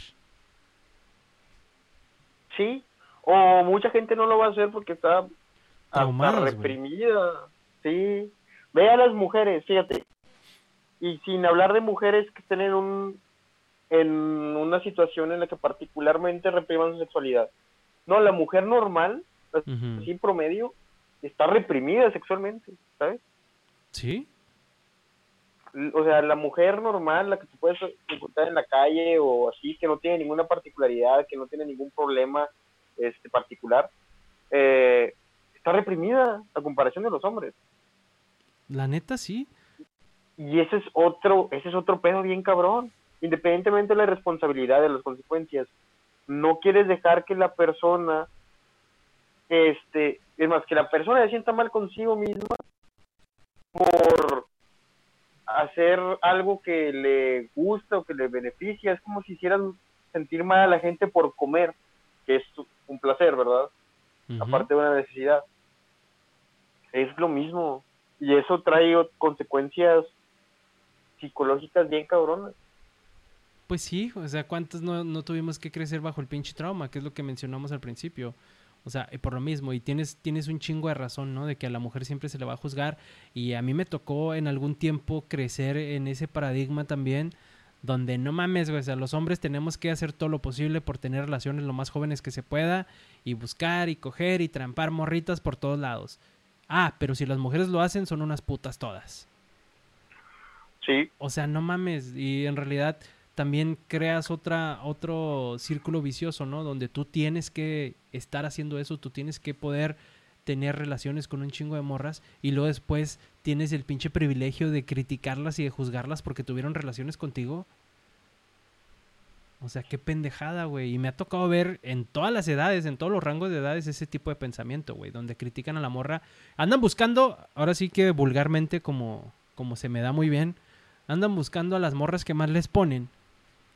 [SPEAKER 4] Sí. O mucha gente no lo va a hacer porque está
[SPEAKER 3] traumadas,
[SPEAKER 4] reprimida. Sí. Ve a las mujeres, fíjate. Y sin hablar de mujeres que estén en un en una situación en la que particularmente repriman su sexualidad. No, la mujer normal, así promedio, está reprimida sexualmente, ¿sabes?
[SPEAKER 3] Sí,
[SPEAKER 4] O sea, la mujer normal, la que te puedes encontrar en la calle o así, que no tiene ninguna particularidad, que no tiene ningún problema este particular, eh, está reprimida a comparación de los hombres.
[SPEAKER 3] la neta sí.
[SPEAKER 4] Y ese es otro, ese es otro pedo bien cabrón. Independientemente de la responsabilidad, de las consecuencias, no quieres dejar que la persona, este, es más, que la persona se sienta mal consigo misma por hacer algo que le gusta o que le beneficia. Es como si hicieran sentir mal a la gente por comer, que es un placer, ¿verdad? Aparte de una necesidad. Es lo mismo. Y eso trae consecuencias psicológicas bien cabronas.
[SPEAKER 3] Pues sí, o sea, ¿cuántos no, no tuvimos que crecer bajo el pinche trauma? Que es lo que mencionamos al principio. O sea, y por lo mismo, y tienes, tienes un chingo de razón, ¿no? De que a la mujer siempre se le va a juzgar. Y a mí me tocó en algún tiempo crecer en ese paradigma también, donde no mames, güey, o sea, los hombres tenemos que hacer todo lo posible por tener relaciones lo más jóvenes que se pueda, y buscar, y coger, y trampar morritas por todos lados. Ah, pero si las mujeres lo hacen, son unas putas todas.
[SPEAKER 4] Sí,
[SPEAKER 3] O sea, no mames. Y en realidad también creas otra, otro círculo vicioso, ¿no? Donde tú tienes que estar haciendo eso, tú tienes que poder tener relaciones con un chingo de morras y luego después tienes el pinche privilegio de criticarlas y de juzgarlas porque tuvieron relaciones contigo. O sea, qué pendejada, güey. Y me ha tocado ver en todas las edades, en todos los rangos de edades, ese tipo de pensamiento, güey. Donde critican a la morra. Andan buscando, ahora sí que vulgarmente, como, como se me da muy bien, andan buscando a las morras que más les ponen,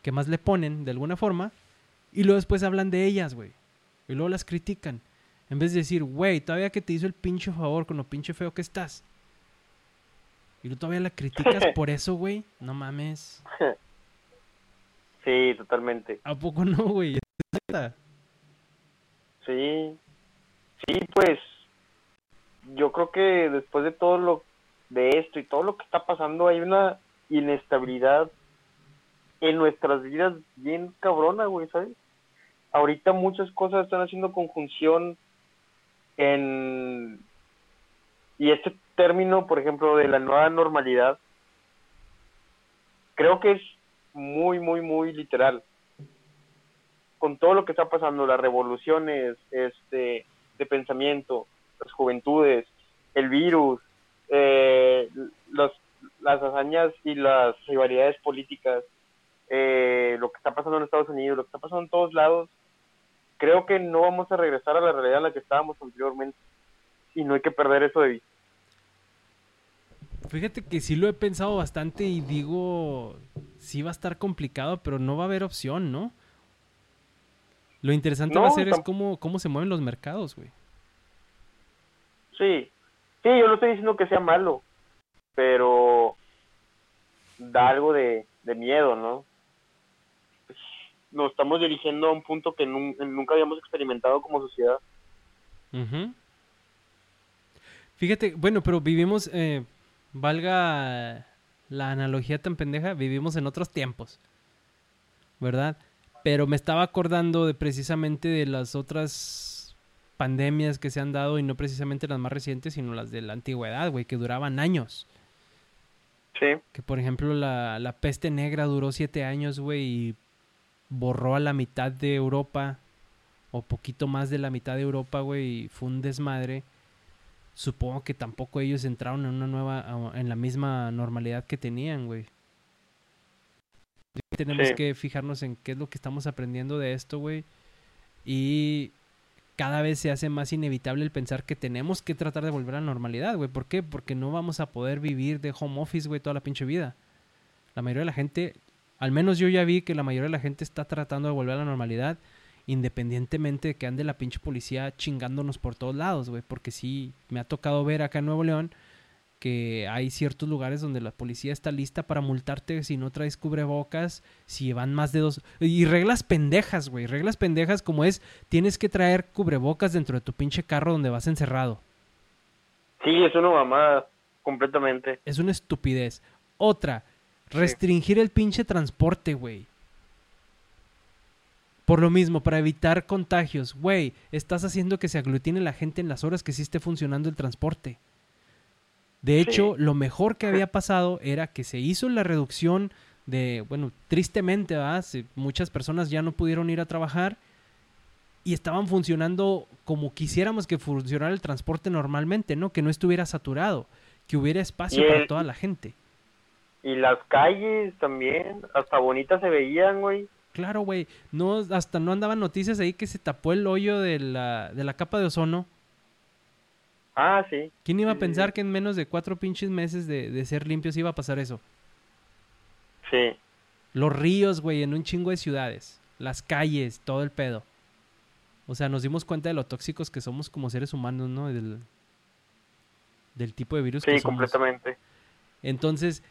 [SPEAKER 3] que más le ponen de alguna forma, y luego después hablan de ellas, güey. Y luego las critican. En vez de decir, güey, todavía que te hizo el pinche favor con lo pinche feo que estás. Y tú todavía la criticas *laughs* por eso, güey. No mames.
[SPEAKER 4] sí, totalmente.
[SPEAKER 3] ¿A poco no, güey?
[SPEAKER 4] Sí, sí, pues yo creo que después de todo lo de esto y todo lo que está pasando hay una inestabilidad en nuestras vidas bien cabrona, güey, ¿sabes? Ahorita muchas cosas están haciendo conjunción en y este término, por ejemplo, de la nueva normalidad, creo que es muy, muy, muy literal con todo lo que está pasando, las revoluciones este, de pensamiento, las juventudes, el virus, eh, los, las hazañas y las rivalidades políticas, eh, lo que está pasando en Estados Unidos, lo que está pasando en todos lados, creo que no vamos a regresar a la realidad en la que estábamos anteriormente y no hay que perder eso de vista.
[SPEAKER 3] Fíjate que sí lo he pensado bastante y digo, sí va a estar complicado, pero no va a haber opción, ¿no? Lo interesante
[SPEAKER 4] No,
[SPEAKER 3] va a ser es cómo, cómo se mueven los mercados, güey.
[SPEAKER 4] Sí, sí, yo no estoy diciendo que sea malo, pero da algo de, de miedo, ¿no? Nos estamos dirigiendo a un punto que nun- nunca habíamos experimentado como sociedad.
[SPEAKER 3] Fíjate, bueno, pero vivimos, eh, valga la analogía tan pendeja, vivimos en otros tiempos, ¿verdad? Pero me estaba acordando de precisamente de las otras pandemias que se han dado y no precisamente las más recientes, sino las de la antigüedad, güey, que duraban años.
[SPEAKER 4] Sí,
[SPEAKER 3] Que por ejemplo la, la peste negra duró siete años, güey, y borró a la mitad de Europa, o poquito más de la mitad de Europa, güey, y fue un desmadre. Supongo que tampoco ellos entraron en una nueva, en la misma normalidad que tenían, güey. Tenemos
[SPEAKER 4] Sí.
[SPEAKER 3] que fijarnos en qué es lo que estamos aprendiendo de esto, güey. Y cada vez se hace más inevitable el pensar que tenemos que tratar de volver a la normalidad, güey. ¿Por qué? Porque no vamos a poder vivir de home office, güey, toda la pinche vida. La mayoría de la gente, al menos yo ya vi que la mayoría de la gente está tratando de volver a la normalidad, independientemente de que ande la pinche policía chingándonos por todos lados, güey. Porque sí, me ha tocado ver acá en Nuevo León que hay ciertos lugares donde la policía está lista para multarte si no traes cubrebocas, si van más de dos... Y reglas pendejas, güey. Reglas pendejas como es, tienes que traer cubrebocas dentro de tu pinche carro donde vas encerrado.
[SPEAKER 4] Sí, es una mamada, completamente.
[SPEAKER 3] Es una estupidez. Otra, restringir el pinche transporte, güey. Por lo mismo, para evitar contagios, güey, estás haciendo que se aglutine la gente en las horas que sí esté funcionando el transporte. De hecho,
[SPEAKER 4] Sí.
[SPEAKER 3] lo mejor que había *laughs* pasado era que se hizo la reducción de, bueno, tristemente, ¿verdad? Muchas personas ya no pudieron ir a trabajar y estaban funcionando como quisiéramos que funcionara el transporte normalmente, ¿no? Que no estuviera saturado, que hubiera espacio para toda la gente.
[SPEAKER 4] Y las calles también, hasta bonitas se veían, güey.
[SPEAKER 3] Claro, güey. No, hasta no andaban noticias ahí que se tapó el hoyo de la, de la capa de ozono.
[SPEAKER 4] Ah, sí.
[SPEAKER 3] ¿Quién iba a
[SPEAKER 4] Sí, sí,
[SPEAKER 3] pensar
[SPEAKER 4] sí.
[SPEAKER 3] que en menos de cuatro pinches meses de, de ser limpios iba a pasar eso?
[SPEAKER 4] Sí.
[SPEAKER 3] Los ríos, güey, en un chingo de ciudades. Las calles, todo el pedo. O sea, nos dimos cuenta de lo tóxicos que somos como seres humanos, ¿no? Del, del tipo de virus que
[SPEAKER 4] Sí,
[SPEAKER 3] somos.
[SPEAKER 4] completamente.
[SPEAKER 3] Entonces,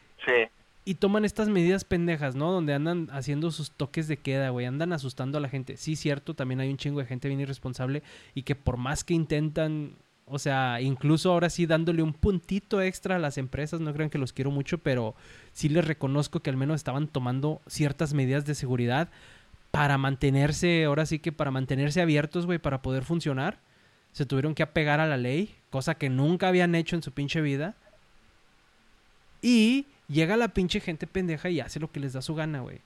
[SPEAKER 3] Y toman estas medidas pendejas, ¿no? Donde andan haciendo sus toques de queda, güey. Andan asustando a la gente. Sí, cierto, también hay un chingo de gente bien irresponsable y que por más que intentan, o sea, incluso ahora sí dándole un puntito extra a las empresas, no crean que los quiero mucho, pero sí les reconozco que al menos estaban tomando ciertas medidas de seguridad para mantenerse, ahora sí que para mantenerse abiertos, güey, para poder funcionar. Se tuvieron que apegar a la ley, cosa que nunca habían hecho en su pinche vida. Y llega la pinche gente pendeja y hace lo que les da su gana, güey.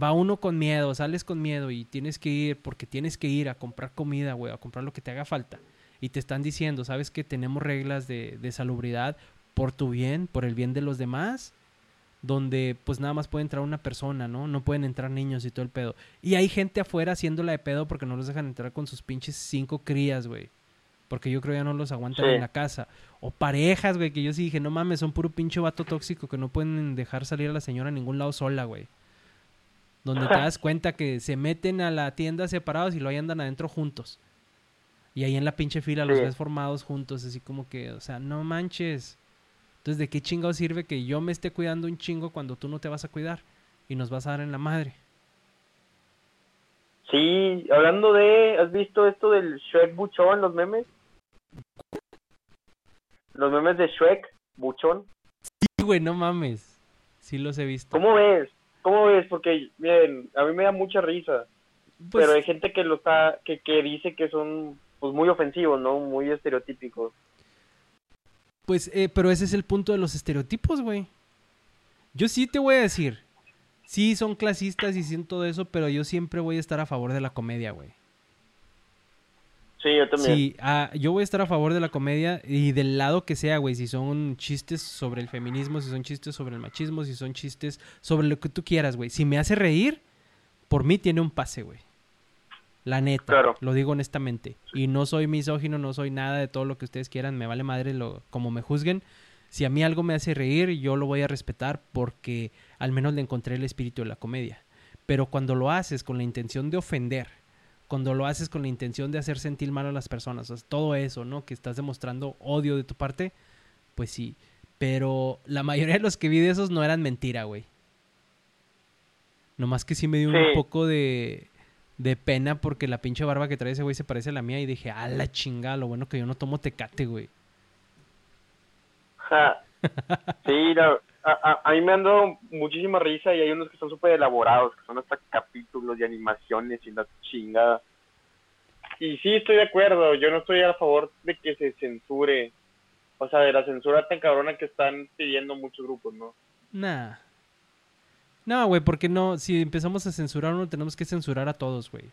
[SPEAKER 3] Va uno con miedo, sales con miedo y tienes que ir porque tienes que ir a comprar comida, güey, a comprar lo que te haga falta. Y te están diciendo, ¿sabes que tenemos reglas de, de salubridad por tu bien, por el bien de los demás? Donde pues nada más puede entrar una persona, ¿no? No pueden entrar niños y todo el pedo. Y hay gente afuera haciéndola de pedo porque no los dejan entrar con sus pinches cinco crías, güey. Porque yo creo ya no los aguantan
[SPEAKER 4] Sí.
[SPEAKER 3] en la casa. O parejas, güey, que yo sí dije, no mames, son puro pinche vato tóxico que no pueden dejar salir a la señora a ningún lado sola, güey. Donde te das cuenta que se meten a la tienda separados y lo andan adentro juntos. Y ahí en la pinche fila los ves formados juntos, así como que, o sea, no manches. Entonces, ¿de qué chingado sirve que yo me esté cuidando un chingo cuando tú no te vas a cuidar? Y nos vas a dar en la madre.
[SPEAKER 4] Sí, hablando de, ¿has visto esto del Shrek Buchón, los memes? Los memes de Shrek Buchón.
[SPEAKER 3] Sí, güey, no mames. Sí los he visto.
[SPEAKER 4] ¿Cómo ves? ¿Cómo ves? Porque, miren, a mí me da mucha risa,
[SPEAKER 3] Pues,
[SPEAKER 4] pero hay gente que lo está, que, que dice que son, pues, muy ofensivos, ¿no? Muy estereotípicos.
[SPEAKER 3] Pues, eh, pero ese es el punto de los estereotipos, güey. Yo sí te voy a decir. Sí, son clasistas y todo eso, pero yo siempre voy a estar a favor de la comedia, güey.
[SPEAKER 4] Sí, yo también.
[SPEAKER 3] Sí, ah, yo voy a estar a favor de la comedia y del lado que sea, güey. Si son chistes sobre el feminismo, si son chistes sobre el machismo, si son chistes sobre lo que tú quieras, güey. Si me hace reír, por mí tiene un pase, güey. La neta,
[SPEAKER 4] Claro.
[SPEAKER 3] lo digo honestamente. Y no soy misógino, no soy nada de todo lo que ustedes quieran. Me vale madre lo, como me juzguen. Si a mí algo me hace reír, yo lo voy a respetar porque al menos le encontré el espíritu de la comedia. Pero cuando lo haces con la intención de ofender, cuando lo haces con la intención de hacer sentir mal a las personas, o sea, todo eso, ¿no? Que estás demostrando odio de tu parte, pues sí. Pero la *laughs* mayoría de los que vi de esos no eran mentira, güey. Nomás que sí me dio un poco de, de pena porque la pinche barba que trae ese güey se parece a la mía y dije, a la chingada, lo bueno que yo no tomo tecate, güey.
[SPEAKER 4] Ja. Sí, la- a, a, a mí me han dado muchísima risa y hay unos que son súper elaborados, que son hasta capítulos de animaciones y la chingada. Y sí, estoy de acuerdo, yo no estoy a favor de que se censure, o sea, de la censura tan cabrona que están pidiendo muchos grupos, ¿no?
[SPEAKER 3] Nah. No, güey, porque no, si empezamos a censurar uno, tenemos que censurar a todos, güey.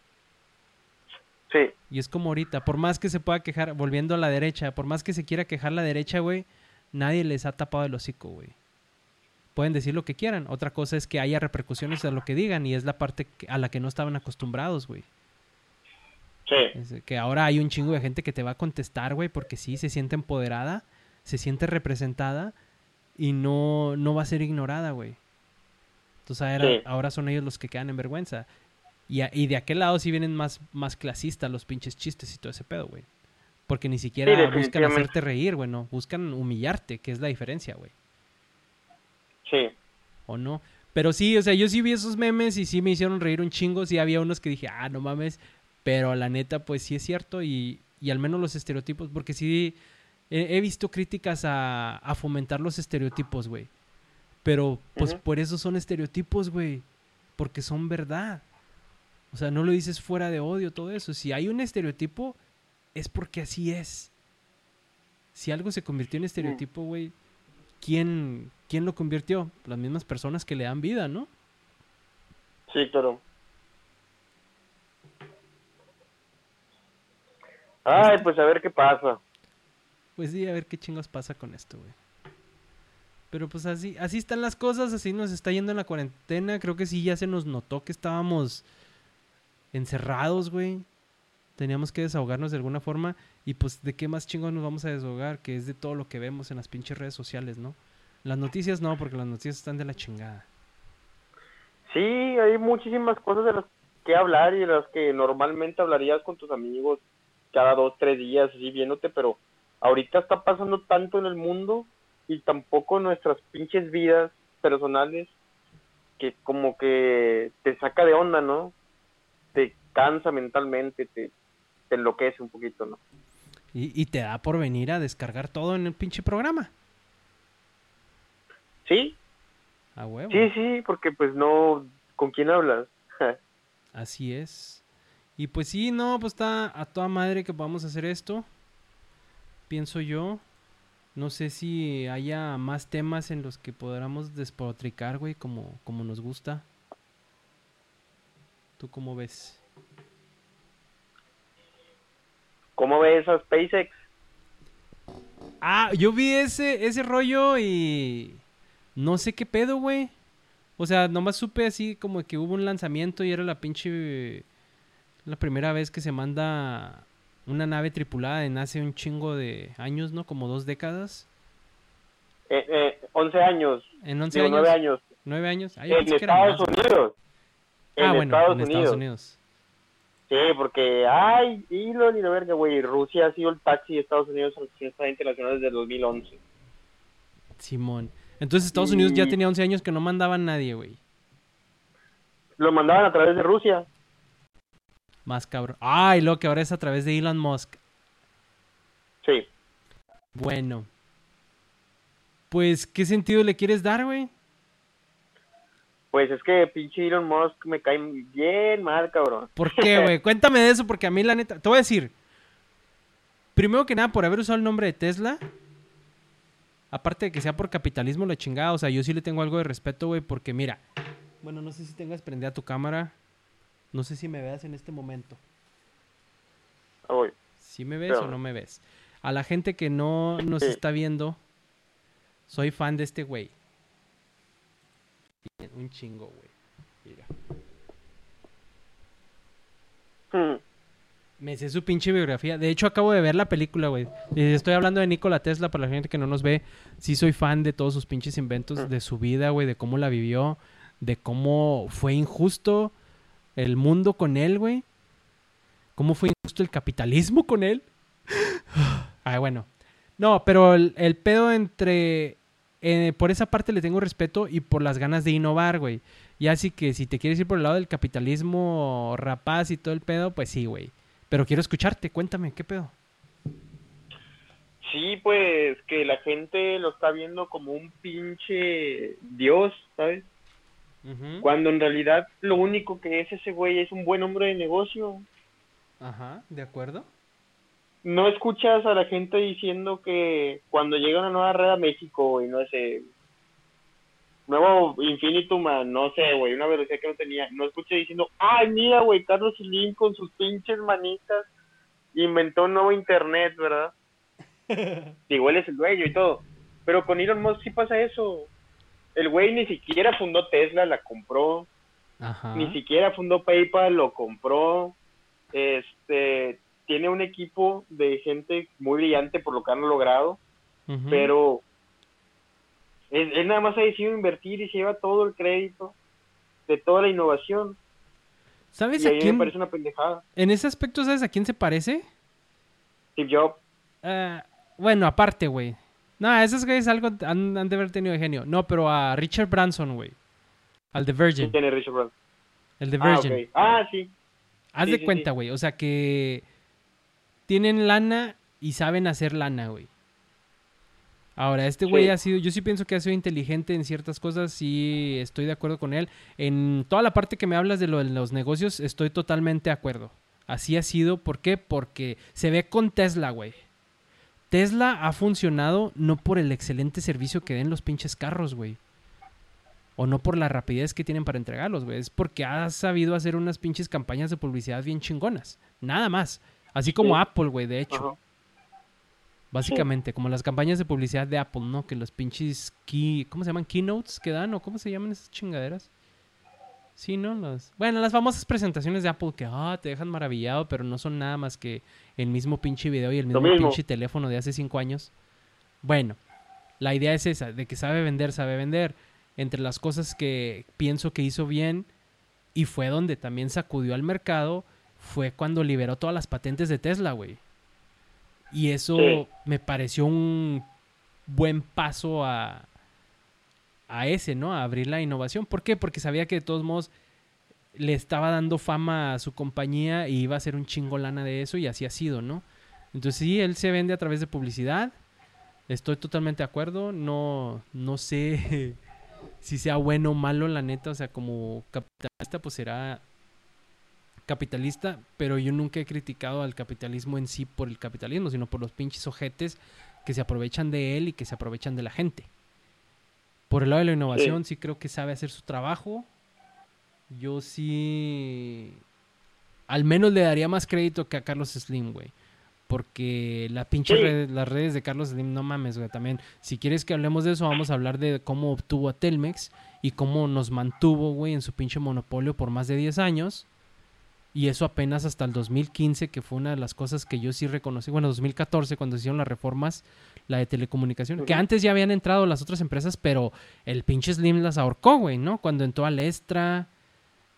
[SPEAKER 4] Sí,
[SPEAKER 3] Y es como ahorita, por más que se pueda quejar, volviendo a la derecha, por más que se quiera quejar la derecha, güey, nadie les ha tapado el hocico, güey. Pueden decir lo que quieran. Otra cosa es que haya repercusiones a lo que digan y es la parte a la que no estaban acostumbrados, güey.
[SPEAKER 4] sí,
[SPEAKER 3] Es que ahora hay un chingo de gente que te va a contestar, güey, porque sí, se siente empoderada, se siente representada y no, no va a ser ignorada, güey. Entonces ahora,
[SPEAKER 4] Sí.
[SPEAKER 3] ahora son ellos los que quedan en vergüenza. Y, a- y de aquel lado sí vienen más, más clasistas los pinches chistes y todo ese pedo, güey. Porque ni siquiera buscan hacerte reír, güey, no. Buscan humillarte, que es la diferencia, güey.
[SPEAKER 4] Sí.
[SPEAKER 3] ¿O no? Pero sí, o sea, yo sí vi esos memes y sí me hicieron reír un chingo. Sí había unos que dije, ah, no mames. Pero la neta, pues sí es cierto. Y, y al menos los estereotipos, porque sí, he, he visto críticas a, a fomentar los estereotipos, güey. Pero, pues, por eso son estereotipos, güey. Porque son verdad. O sea, no lo dices fuera de odio, todo eso. Si hay un estereotipo, es porque así es. Si algo se convirtió en estereotipo, güey, ¿quién, ¿quién lo convirtió? Las mismas personas que le dan vida, ¿no?
[SPEAKER 4] Sí, claro. Ay, pues a ver qué pasa.
[SPEAKER 3] Pues sí, a ver qué chingos pasa con esto, güey. Pero pues así, así están las cosas, así nos está yendo en la cuarentena. Creo que sí ya se nos notó que estábamos encerrados, güey. Teníamos que desahogarnos de alguna forma. Y pues, ¿de qué más chingos nos vamos a desahogar? Que es de todo lo que vemos en las pinches redes sociales, ¿no? Las noticias no, porque las noticias están de la chingada.
[SPEAKER 4] Sí, hay muchísimas cosas de las que hablar y de las que normalmente hablarías con tus amigos cada dos, tres días, así viéndote, pero ahorita está pasando tanto en el mundo y tampoco nuestras pinches vidas personales que como que te saca de onda, ¿no? Te cansa mentalmente, te, te enloquece un poquito, ¿no?
[SPEAKER 3] Y, y te da por venir a descargar todo en el pinche programa.
[SPEAKER 4] Sí,
[SPEAKER 3] A huevo.
[SPEAKER 4] sí, sí, porque pues no, ¿con quién hablas? *laughs*
[SPEAKER 3] Así es. Y pues sí, no, pues está a toda madre que podamos hacer esto. Pienso yo. No sé si haya más temas en los que podamos despotricar, güey, como, como nos gusta. ¿Tú cómo ves?
[SPEAKER 4] ¿Cómo ves a SpaceX?
[SPEAKER 3] Ah, yo vi ese, ese rollo y no sé qué pedo, güey. O sea, nomás supe así como que hubo un lanzamiento y era la pinche... La primera vez que se manda una nave tripulada en hace un chingo de años, ¿no? Como dos décadas.
[SPEAKER 4] Eh, eh, 11 años,
[SPEAKER 3] En 11
[SPEAKER 4] digo,
[SPEAKER 3] años.
[SPEAKER 4] 9 años.
[SPEAKER 3] ¿Nueve años? Ah,
[SPEAKER 4] En Estados. Unidos. En
[SPEAKER 3] Ah, bueno,
[SPEAKER 4] Estados
[SPEAKER 3] en
[SPEAKER 4] Unidos.
[SPEAKER 3] Estados Unidos.
[SPEAKER 4] Sí, porque, ay, Elon y la verga, güey, Rusia ha sido el taxi de Estados Unidos a la Acción Espacial Internacional desde el 2011.
[SPEAKER 3] Simón. Entonces Estados Unidos ya tenía 11 años que no mandaban nadie, güey.
[SPEAKER 4] Lo mandaban a través de Rusia.
[SPEAKER 3] Más cabrón. Ah, y luego que ahora es a través de Elon Musk.
[SPEAKER 4] Sí.
[SPEAKER 3] Bueno. Pues, ¿qué sentido le quieres dar, güey?
[SPEAKER 4] Pues es que pinche Elon Musk me cae bien mal, cabrón.
[SPEAKER 3] ¿Por qué, güey? *laughs* Cuéntame de eso, porque a mí la neta... Te voy a decir. Primero que nada, por haber usado el nombre de Tesla. Aparte de que sea por capitalismo la chingada. O sea, yo sí le tengo algo de respeto, güey, porque mira... Bueno, no sé si tengas prendida tu cámara. No sé si me veas en este momento.
[SPEAKER 4] Ah, güey.
[SPEAKER 3] ¿Si me ves
[SPEAKER 4] Pero-
[SPEAKER 3] o no me ves? A la gente que no nos
[SPEAKER 4] Sí.
[SPEAKER 3] está viendo, soy fan de este güey. Un chingo, güey. Mira.
[SPEAKER 4] Hmm.
[SPEAKER 3] Me sé su pinche biografía. De hecho, acabo de ver la película, güey. Estoy hablando de Nikola Tesla para la gente que no nos ve. Sí soy fan de todos sus pinches inventos, de su vida, güey, de cómo la vivió, de cómo fue injusto el mundo con él, güey. Cómo fue injusto el capitalismo con él. *sighs* Ah, bueno. No, pero el, el pedo entre... eh, por esa parte le tengo respeto y por las ganas de innovar, güey. Y así que si te quieres ir por el lado del capitalismo rapaz y todo el pedo, pues sí, güey. Pero quiero escucharte, cuéntame, ¿qué pedo?
[SPEAKER 4] Sí, pues que la gente lo está viendo como un pinche dios, ¿sabes? Cuando en realidad lo único que es ese güey es un buen hombre de negocio.
[SPEAKER 3] Ajá, ¿de acuerdo?
[SPEAKER 4] No escuchas a la gente diciendo que cuando llega una nueva red a México y no sé, nuevo Infinitum, no sé, güey, una velocidad que no tenía, no escuchas diciendo, ay, mira, güey, Carlos Slim con sus pinches manitas inventó un nuevo internet, ¿verdad? *laughs* Igual es el dueño y todo. Pero con Elon Musk sí pasa eso. El güey ni siquiera fundó Tesla, la compró.
[SPEAKER 3] Ajá.
[SPEAKER 4] Ni siquiera fundó PayPal, lo compró. Este tiene un equipo de gente muy brillante por lo que han logrado, pero él, él nada más ha decidido invertir y se lleva todo el crédito de toda la innovación.
[SPEAKER 3] ¿Sabes
[SPEAKER 4] Y
[SPEAKER 3] a quién?
[SPEAKER 4] me parece una pendejada.
[SPEAKER 3] En ese aspecto, ¿sabes a quién se parece?
[SPEAKER 4] Steve Jobs,
[SPEAKER 3] Ah, bueno, aparte, güey. No, esos güeyes algo han, han de haber tenido de genio. No, pero a Richard Branson, güey. Al de Virgin.
[SPEAKER 4] tiene Richard Branson.
[SPEAKER 3] El de
[SPEAKER 4] Ah,
[SPEAKER 3] Virgin.
[SPEAKER 4] Ah, sí.
[SPEAKER 3] Haz
[SPEAKER 4] Sí,
[SPEAKER 3] de
[SPEAKER 4] sí,
[SPEAKER 3] cuenta, güey. O sea que tienen lana y saben hacer lana, güey. Ahora, este güey
[SPEAKER 4] Sí.
[SPEAKER 3] ha sido, yo sí pienso que ha sido inteligente en ciertas cosas, sí estoy de acuerdo con él. En toda la parte que me hablas de lo de los negocios, estoy totalmente de acuerdo. Así ha sido, ¿por qué? Porque se ve con Tesla, güey. Tesla ha funcionado no por el excelente servicio que den los pinches carros, güey. O no por la rapidez que tienen para entregarlos, güey. Es porque ha sabido hacer unas pinches campañas de publicidad bien chingonas. Nada más. Así como
[SPEAKER 4] Sí.
[SPEAKER 3] Apple, güey, de hecho.
[SPEAKER 4] Ajá.
[SPEAKER 3] Básicamente, como las campañas de publicidad de Apple, ¿no? Que los pinches key, ¿cómo se llaman? Keynotes que dan o cómo se llaman esas chingaderas. Sí, ¿no? Las, bueno, las famosas presentaciones de Apple que ah, te dejan maravillado, pero no son nada más que el mismo pinche video y el mismo,
[SPEAKER 4] mismo.
[SPEAKER 3] pinche teléfono de hace cinco años. Bueno, la idea es esa, de que sabe vender, sabe vender. Entre las cosas que pienso que hizo bien y fue donde también sacudió al mercado, fue cuando liberó todas las patentes de Tesla, güey. Y eso
[SPEAKER 4] Sí.
[SPEAKER 3] me pareció un buen paso a, a ese, ¿no? A abrir la innovación. ¿Por qué? Porque sabía que de todos modos le estaba dando fama a su compañía y iba a ser un chingo lana de eso y así ha sido, ¿no? Entonces sí, él se vende a través de publicidad. Estoy totalmente de acuerdo. No, no sé *laughs* si sea bueno o malo, la neta. O sea, como capitalista, pues será capitalista, pero yo nunca he criticado al capitalismo en sí por el capitalismo, sino por los pinches ojetes que se aprovechan de él y que se aprovechan de la gente. Por el lado de la innovación, sí, creo que sabe hacer su trabajo. Yo sí. Al menos le daría más crédito que a Carlos Slim, güey. Porque la pinche
[SPEAKER 4] Sí.
[SPEAKER 3] red- las redes de Carlos Slim, no mames, güey. También, si quieres que hablemos de eso, vamos a hablar de cómo obtuvo a Telmex y cómo nos mantuvo, güey, en su pinche monopolio por más de 10 años. Y eso apenas hasta el 2015, que fue una de las cosas que yo sí reconocí. Bueno, 2014, cuando se hicieron las reformas, la de telecomunicación. Que antes ya habían entrado las otras empresas, pero el pinche Slim las ahorcó, güey, ¿no? Cuando entró al Extra.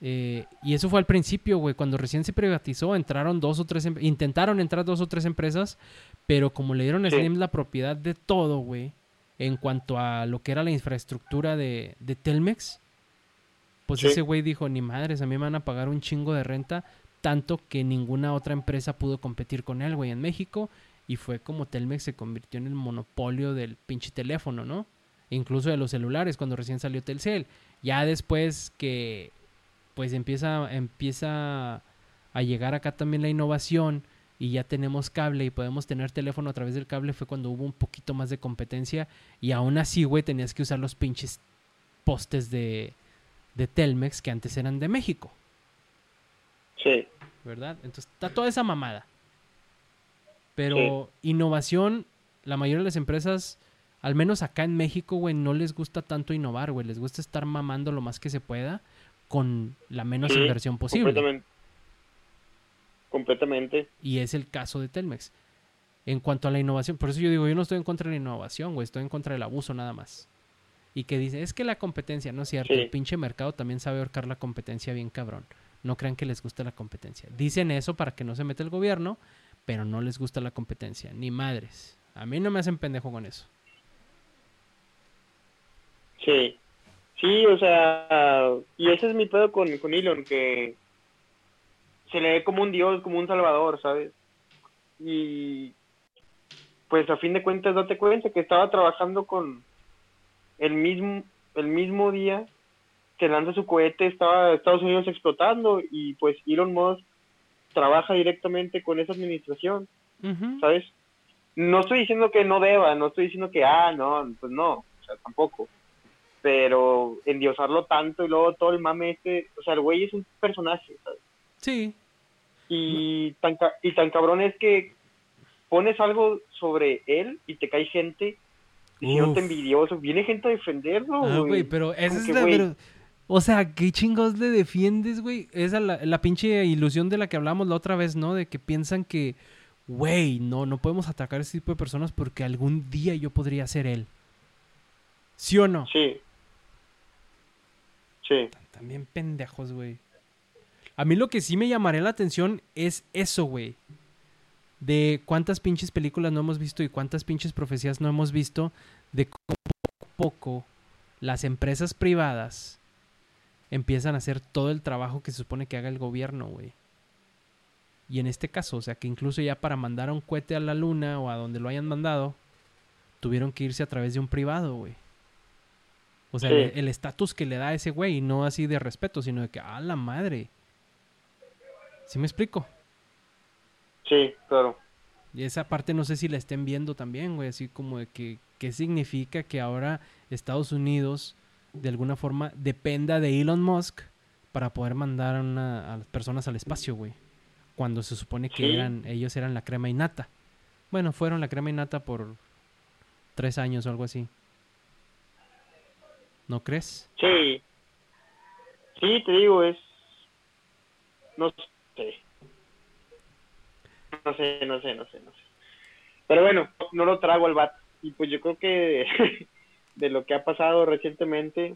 [SPEAKER 3] eh, y eso fue al principio, güey. Cuando recién se privatizó, entraron dos o tres. em- Intentaron entrar dos o tres empresas, pero como le dieron a
[SPEAKER 4] Sí.
[SPEAKER 3] Slim la propiedad de todo, güey, en cuanto a lo que era la infraestructura de, de Telmex, pues
[SPEAKER 4] Sí.
[SPEAKER 3] ese güey dijo, ni madres, a mí me van a pagar un chingo de renta, tanto que ninguna otra empresa pudo competir con él, güey, en México, y fue como Telmex se convirtió en el monopolio del pinche teléfono, ¿no? Incluso de los celulares, cuando recién salió Telcel. Ya después que, pues empieza, empieza a llegar acá también la innovación y ya tenemos cable y podemos tener teléfono a través del cable, fue cuando hubo un poquito más de competencia y aún así, güey, tenías que usar los pinches postes de, de Telmex que antes eran de México,
[SPEAKER 4] Sí.
[SPEAKER 3] ¿verdad? Entonces está toda esa mamada. Pero innovación, la mayoría de las empresas, al menos acá en México, güey, no les gusta tanto innovar, güey. Les gusta estar mamando lo más que se pueda con la menos
[SPEAKER 4] Sí,
[SPEAKER 3] inversión posible.
[SPEAKER 4] Completamente. Completamente.
[SPEAKER 3] Y es el caso de Telmex. En cuanto a la innovación, por eso yo digo, yo no estoy en contra de la innovación, güey, estoy en contra del abuso nada más. Y que dice, es que la competencia, no es cierto,
[SPEAKER 4] Sí.
[SPEAKER 3] el pinche mercado también sabe ahorcar la competencia bien cabrón. No crean que les gusta la competencia. Dicen eso para que no se meta el gobierno, pero no les gusta la competencia, ni madres. A mí no me hacen pendejo con eso.
[SPEAKER 4] Sí. Sí, o sea, y ese es mi pedo con, con Elon, que se le ve como un dios, como un salvador, ¿sabes? Y pues a fin de cuentas date cuenta que estaba trabajando con el mismo, el mismo día que lanza su cohete, estaba Estados Unidos explotando y pues Elon Musk trabaja directamente con esa administración. ¿sabes? No estoy diciendo que no deba, no estoy diciendo que, ah, no, pues no, o sea, tampoco. Pero endiosarlo tanto y luego todo el mame este, o sea, el güey es un personaje, ¿sabes?
[SPEAKER 3] Sí,
[SPEAKER 4] Y tan, ca- y tan cabrón es que pones algo sobre él y te cae gente
[SPEAKER 3] Uf.
[SPEAKER 4] envidioso. Viene gente a defenderlo,
[SPEAKER 3] Ah,
[SPEAKER 4] güey.
[SPEAKER 3] güey, pero esa es
[SPEAKER 4] que,
[SPEAKER 3] la... pero- o sea, ¿qué chingados le defiendes, güey? Esa es la, la pinche ilusión de la que hablamos la otra vez, ¿no? De que piensan que, güey, no, no podemos atacar a ese tipo de personas porque algún día yo podría ser él. ¿Sí o no?
[SPEAKER 4] Sí. Sí.
[SPEAKER 3] También pendejos, güey. A mí lo que sí me llamaría la atención es eso, güey. De cuántas pinches películas no hemos visto y cuántas pinches profecías no hemos visto de cómo poco a poco las empresas privadas empiezan a hacer todo el trabajo que se supone que haga el gobierno, güey. Y en este caso, o sea, que incluso ya para mandar a un cohete a la luna o a donde lo hayan mandado, tuvieron que irse a través de un privado, güey. O sea,
[SPEAKER 4] Sí.
[SPEAKER 3] el- estatus que le da a ese güey, no así de respeto, sino de que, ¡ah, la madre! ¿Sí me explico?
[SPEAKER 4] Sí, claro.
[SPEAKER 3] Y esa parte no sé si la estén viendo también, güey, así como de que, ¿qué significa que ahora Estados Unidos de alguna forma dependa de Elon Musk para poder mandar a, una- a las personas al espacio, güey? Cuando se supone que
[SPEAKER 4] Sí.
[SPEAKER 3] eran, ellos eran la crema innata. Bueno, fueron la crema innata por tres años o algo así. ¿No crees?
[SPEAKER 4] Sí. Sí, te digo, es. No. No sé, no sé, no sé, no sé. Pero bueno, no lo trago al bat. Y pues yo creo que *laughs* de lo que ha pasado recientemente,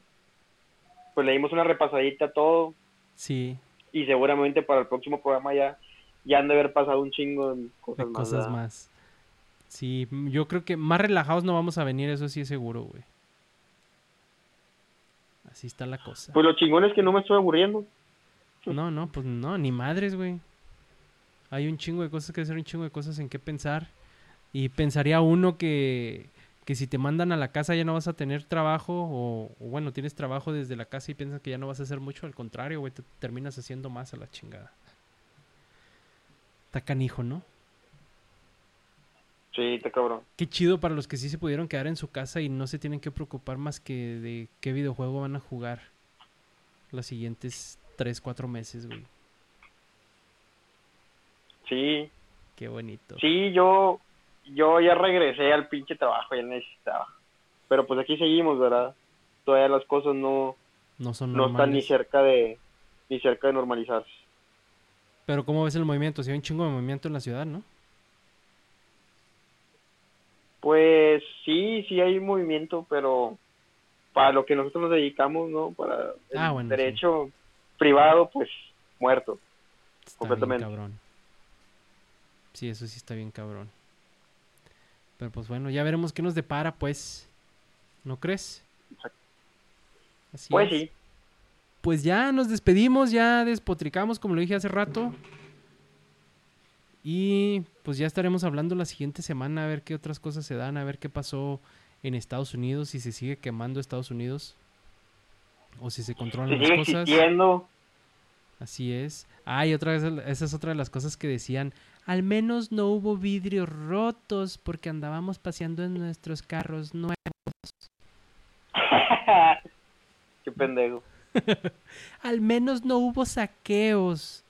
[SPEAKER 4] pues le dimos una repasadita a todo.
[SPEAKER 3] Sí,
[SPEAKER 4] Y seguramente para el próximo programa ya, ya han de haber pasado un chingo de cosas
[SPEAKER 3] de
[SPEAKER 4] más.
[SPEAKER 3] cosas más. Sí, yo creo que más relajados no vamos a venir, eso sí es seguro, güey. Así está la cosa.
[SPEAKER 4] Pues lo chingón es que no me estoy aburriendo.
[SPEAKER 3] No, no, pues no, ni madres, güey. Hay un chingo de cosas que hacer, un chingo de cosas en qué pensar. Y pensaría uno que, que si te mandan a la casa ya no vas a tener trabajo, o, o bueno, tienes trabajo desde la casa y piensas que ya no vas a hacer mucho, al contrario, güey, te terminas haciendo más a la chingada. Está canijo, ¿no?
[SPEAKER 4] Sí, está cabrón.
[SPEAKER 3] Qué chido para los que sí se pudieron quedar en su casa y no se tienen que preocupar más que de qué videojuego van a jugar los siguientes 3, 4 meses, güey.
[SPEAKER 4] Sí,
[SPEAKER 3] Qué bonito.
[SPEAKER 4] Sí, yo, yo ya regresé al pinche trabajo, ya necesitaba. Pero pues aquí seguimos, ¿verdad? Todavía las cosas no,
[SPEAKER 3] No son
[SPEAKER 4] no están ni cerca de ni cerca de normalizarse.
[SPEAKER 3] Pero ¿cómo ves el movimiento? Si hay un chingo de movimiento en la ciudad, ¿no?
[SPEAKER 4] Pues sí, sí hay movimiento, pero para lo que nosotros nos dedicamos, ¿no? Para el
[SPEAKER 3] Ah, bueno, sí.
[SPEAKER 4] derecho privado, pues muerto.
[SPEAKER 3] Está
[SPEAKER 4] Completamente.
[SPEAKER 3] bien cabrón. Sí, eso sí está bien cabrón. Pero pues bueno, ya veremos qué nos depara, pues. ¿No crees? Así
[SPEAKER 4] Pues
[SPEAKER 3] es.
[SPEAKER 4] sí,
[SPEAKER 3] Pues ya nos despedimos, ya despotricamos, como lo dije hace rato. Y pues ya estaremos hablando la siguiente semana a ver qué otras cosas se dan, a ver qué pasó en Estados Unidos, si se sigue quemando Estados Unidos o si se controlan las cosas.
[SPEAKER 4] existiendo,
[SPEAKER 3] Así es. Ah, y otra vez, esa es otra de las cosas que decían. Al menos no hubo vidrios rotos porque andábamos paseando en nuestros carros nuevos.
[SPEAKER 4] qué pendejo. *laughs*
[SPEAKER 3] Al menos no hubo saqueos.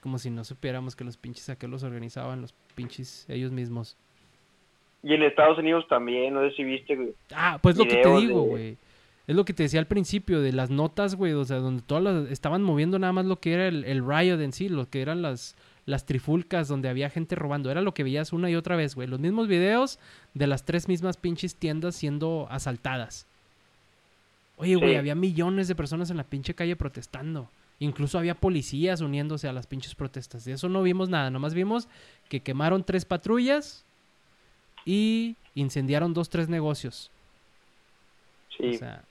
[SPEAKER 3] Como si no supiéramos que los pinches saqueos los organizaban los pinches ellos mismos.
[SPEAKER 4] Y en Estados Unidos también, no sé si viste, güey.
[SPEAKER 3] Ah, pues lo que te digo,
[SPEAKER 4] de-
[SPEAKER 3] güey. Es lo que te decía al principio de las notas, güey. O sea, donde todas las, estaban moviendo nada más lo que era el, el riot en sí, lo que eran las, las trifulcas donde había gente robando. Era lo que veías una y otra vez, güey. Los mismos videos de las tres mismas pinches tiendas siendo asaltadas. Oye, güey,
[SPEAKER 4] Sí.
[SPEAKER 3] había millones de personas en la pinche calle protestando. Incluso había policías uniéndose a las pinches protestas. De eso no vimos nada. Nomás vimos que quemaron tres patrullas y incendiaron dos, tres negocios.
[SPEAKER 4] Sí,
[SPEAKER 3] O sea,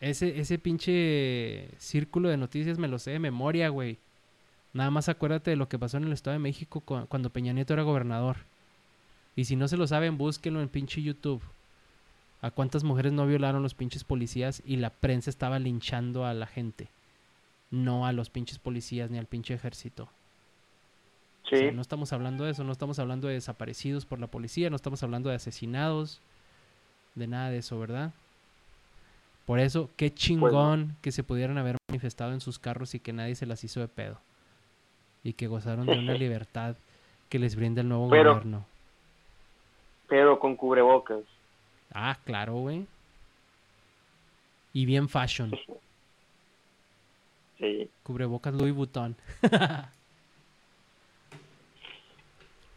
[SPEAKER 3] ese, ese pinche círculo de noticias me lo sé de memoria, güey. Nada más acuérdate de lo que pasó en el Estado de México cu- cuando Peña Nieto era gobernador. Y si no se lo saben, búsquenlo en pinche YouTube. A cuántas mujeres no violaron los pinches policías y la prensa estaba linchando a la gente. No a los pinches policías ni al pinche ejército.
[SPEAKER 4] sí.
[SPEAKER 3] O sea, no estamos hablando de eso, no estamos hablando de desaparecidos por la policía, no estamos hablando de asesinados, de nada de eso, ¿verdad? Por eso, qué chingón que se pudieran haber manifestado en sus carros y que nadie se las hizo de pedo. Y que gozaron de una *laughs* libertad que les brinda el nuevo
[SPEAKER 4] Pero-
[SPEAKER 3] gobierno.
[SPEAKER 4] Pero con cubrebocas.
[SPEAKER 3] Ah, claro, güey. Y bien fashion. *laughs*
[SPEAKER 4] Sí.
[SPEAKER 3] Cubrebocas Louis Vuitton. *laughs*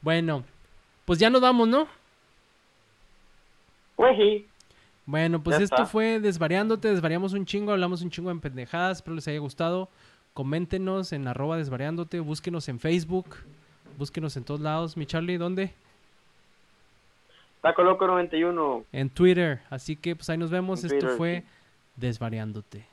[SPEAKER 3] bueno, pues ya nos vamos, ¿no?
[SPEAKER 4] Pues sí.
[SPEAKER 3] Bueno, pues
[SPEAKER 4] Ya
[SPEAKER 3] esto
[SPEAKER 4] está.
[SPEAKER 3] fue Desvariándote, desvariamos un chingo, hablamos un chingo en pendejadas, espero les haya gustado. Coméntenos en arroba desvariándote, búsquenos en Facebook, búsquenos en todos lados. Mi Charlie, ¿dónde?
[SPEAKER 4] Taco Loco 91.
[SPEAKER 3] En Twitter. Así que pues ahí nos vemos.
[SPEAKER 4] En
[SPEAKER 3] esto
[SPEAKER 4] Twitter,
[SPEAKER 3] fue
[SPEAKER 4] sí.
[SPEAKER 3] Desvariándote.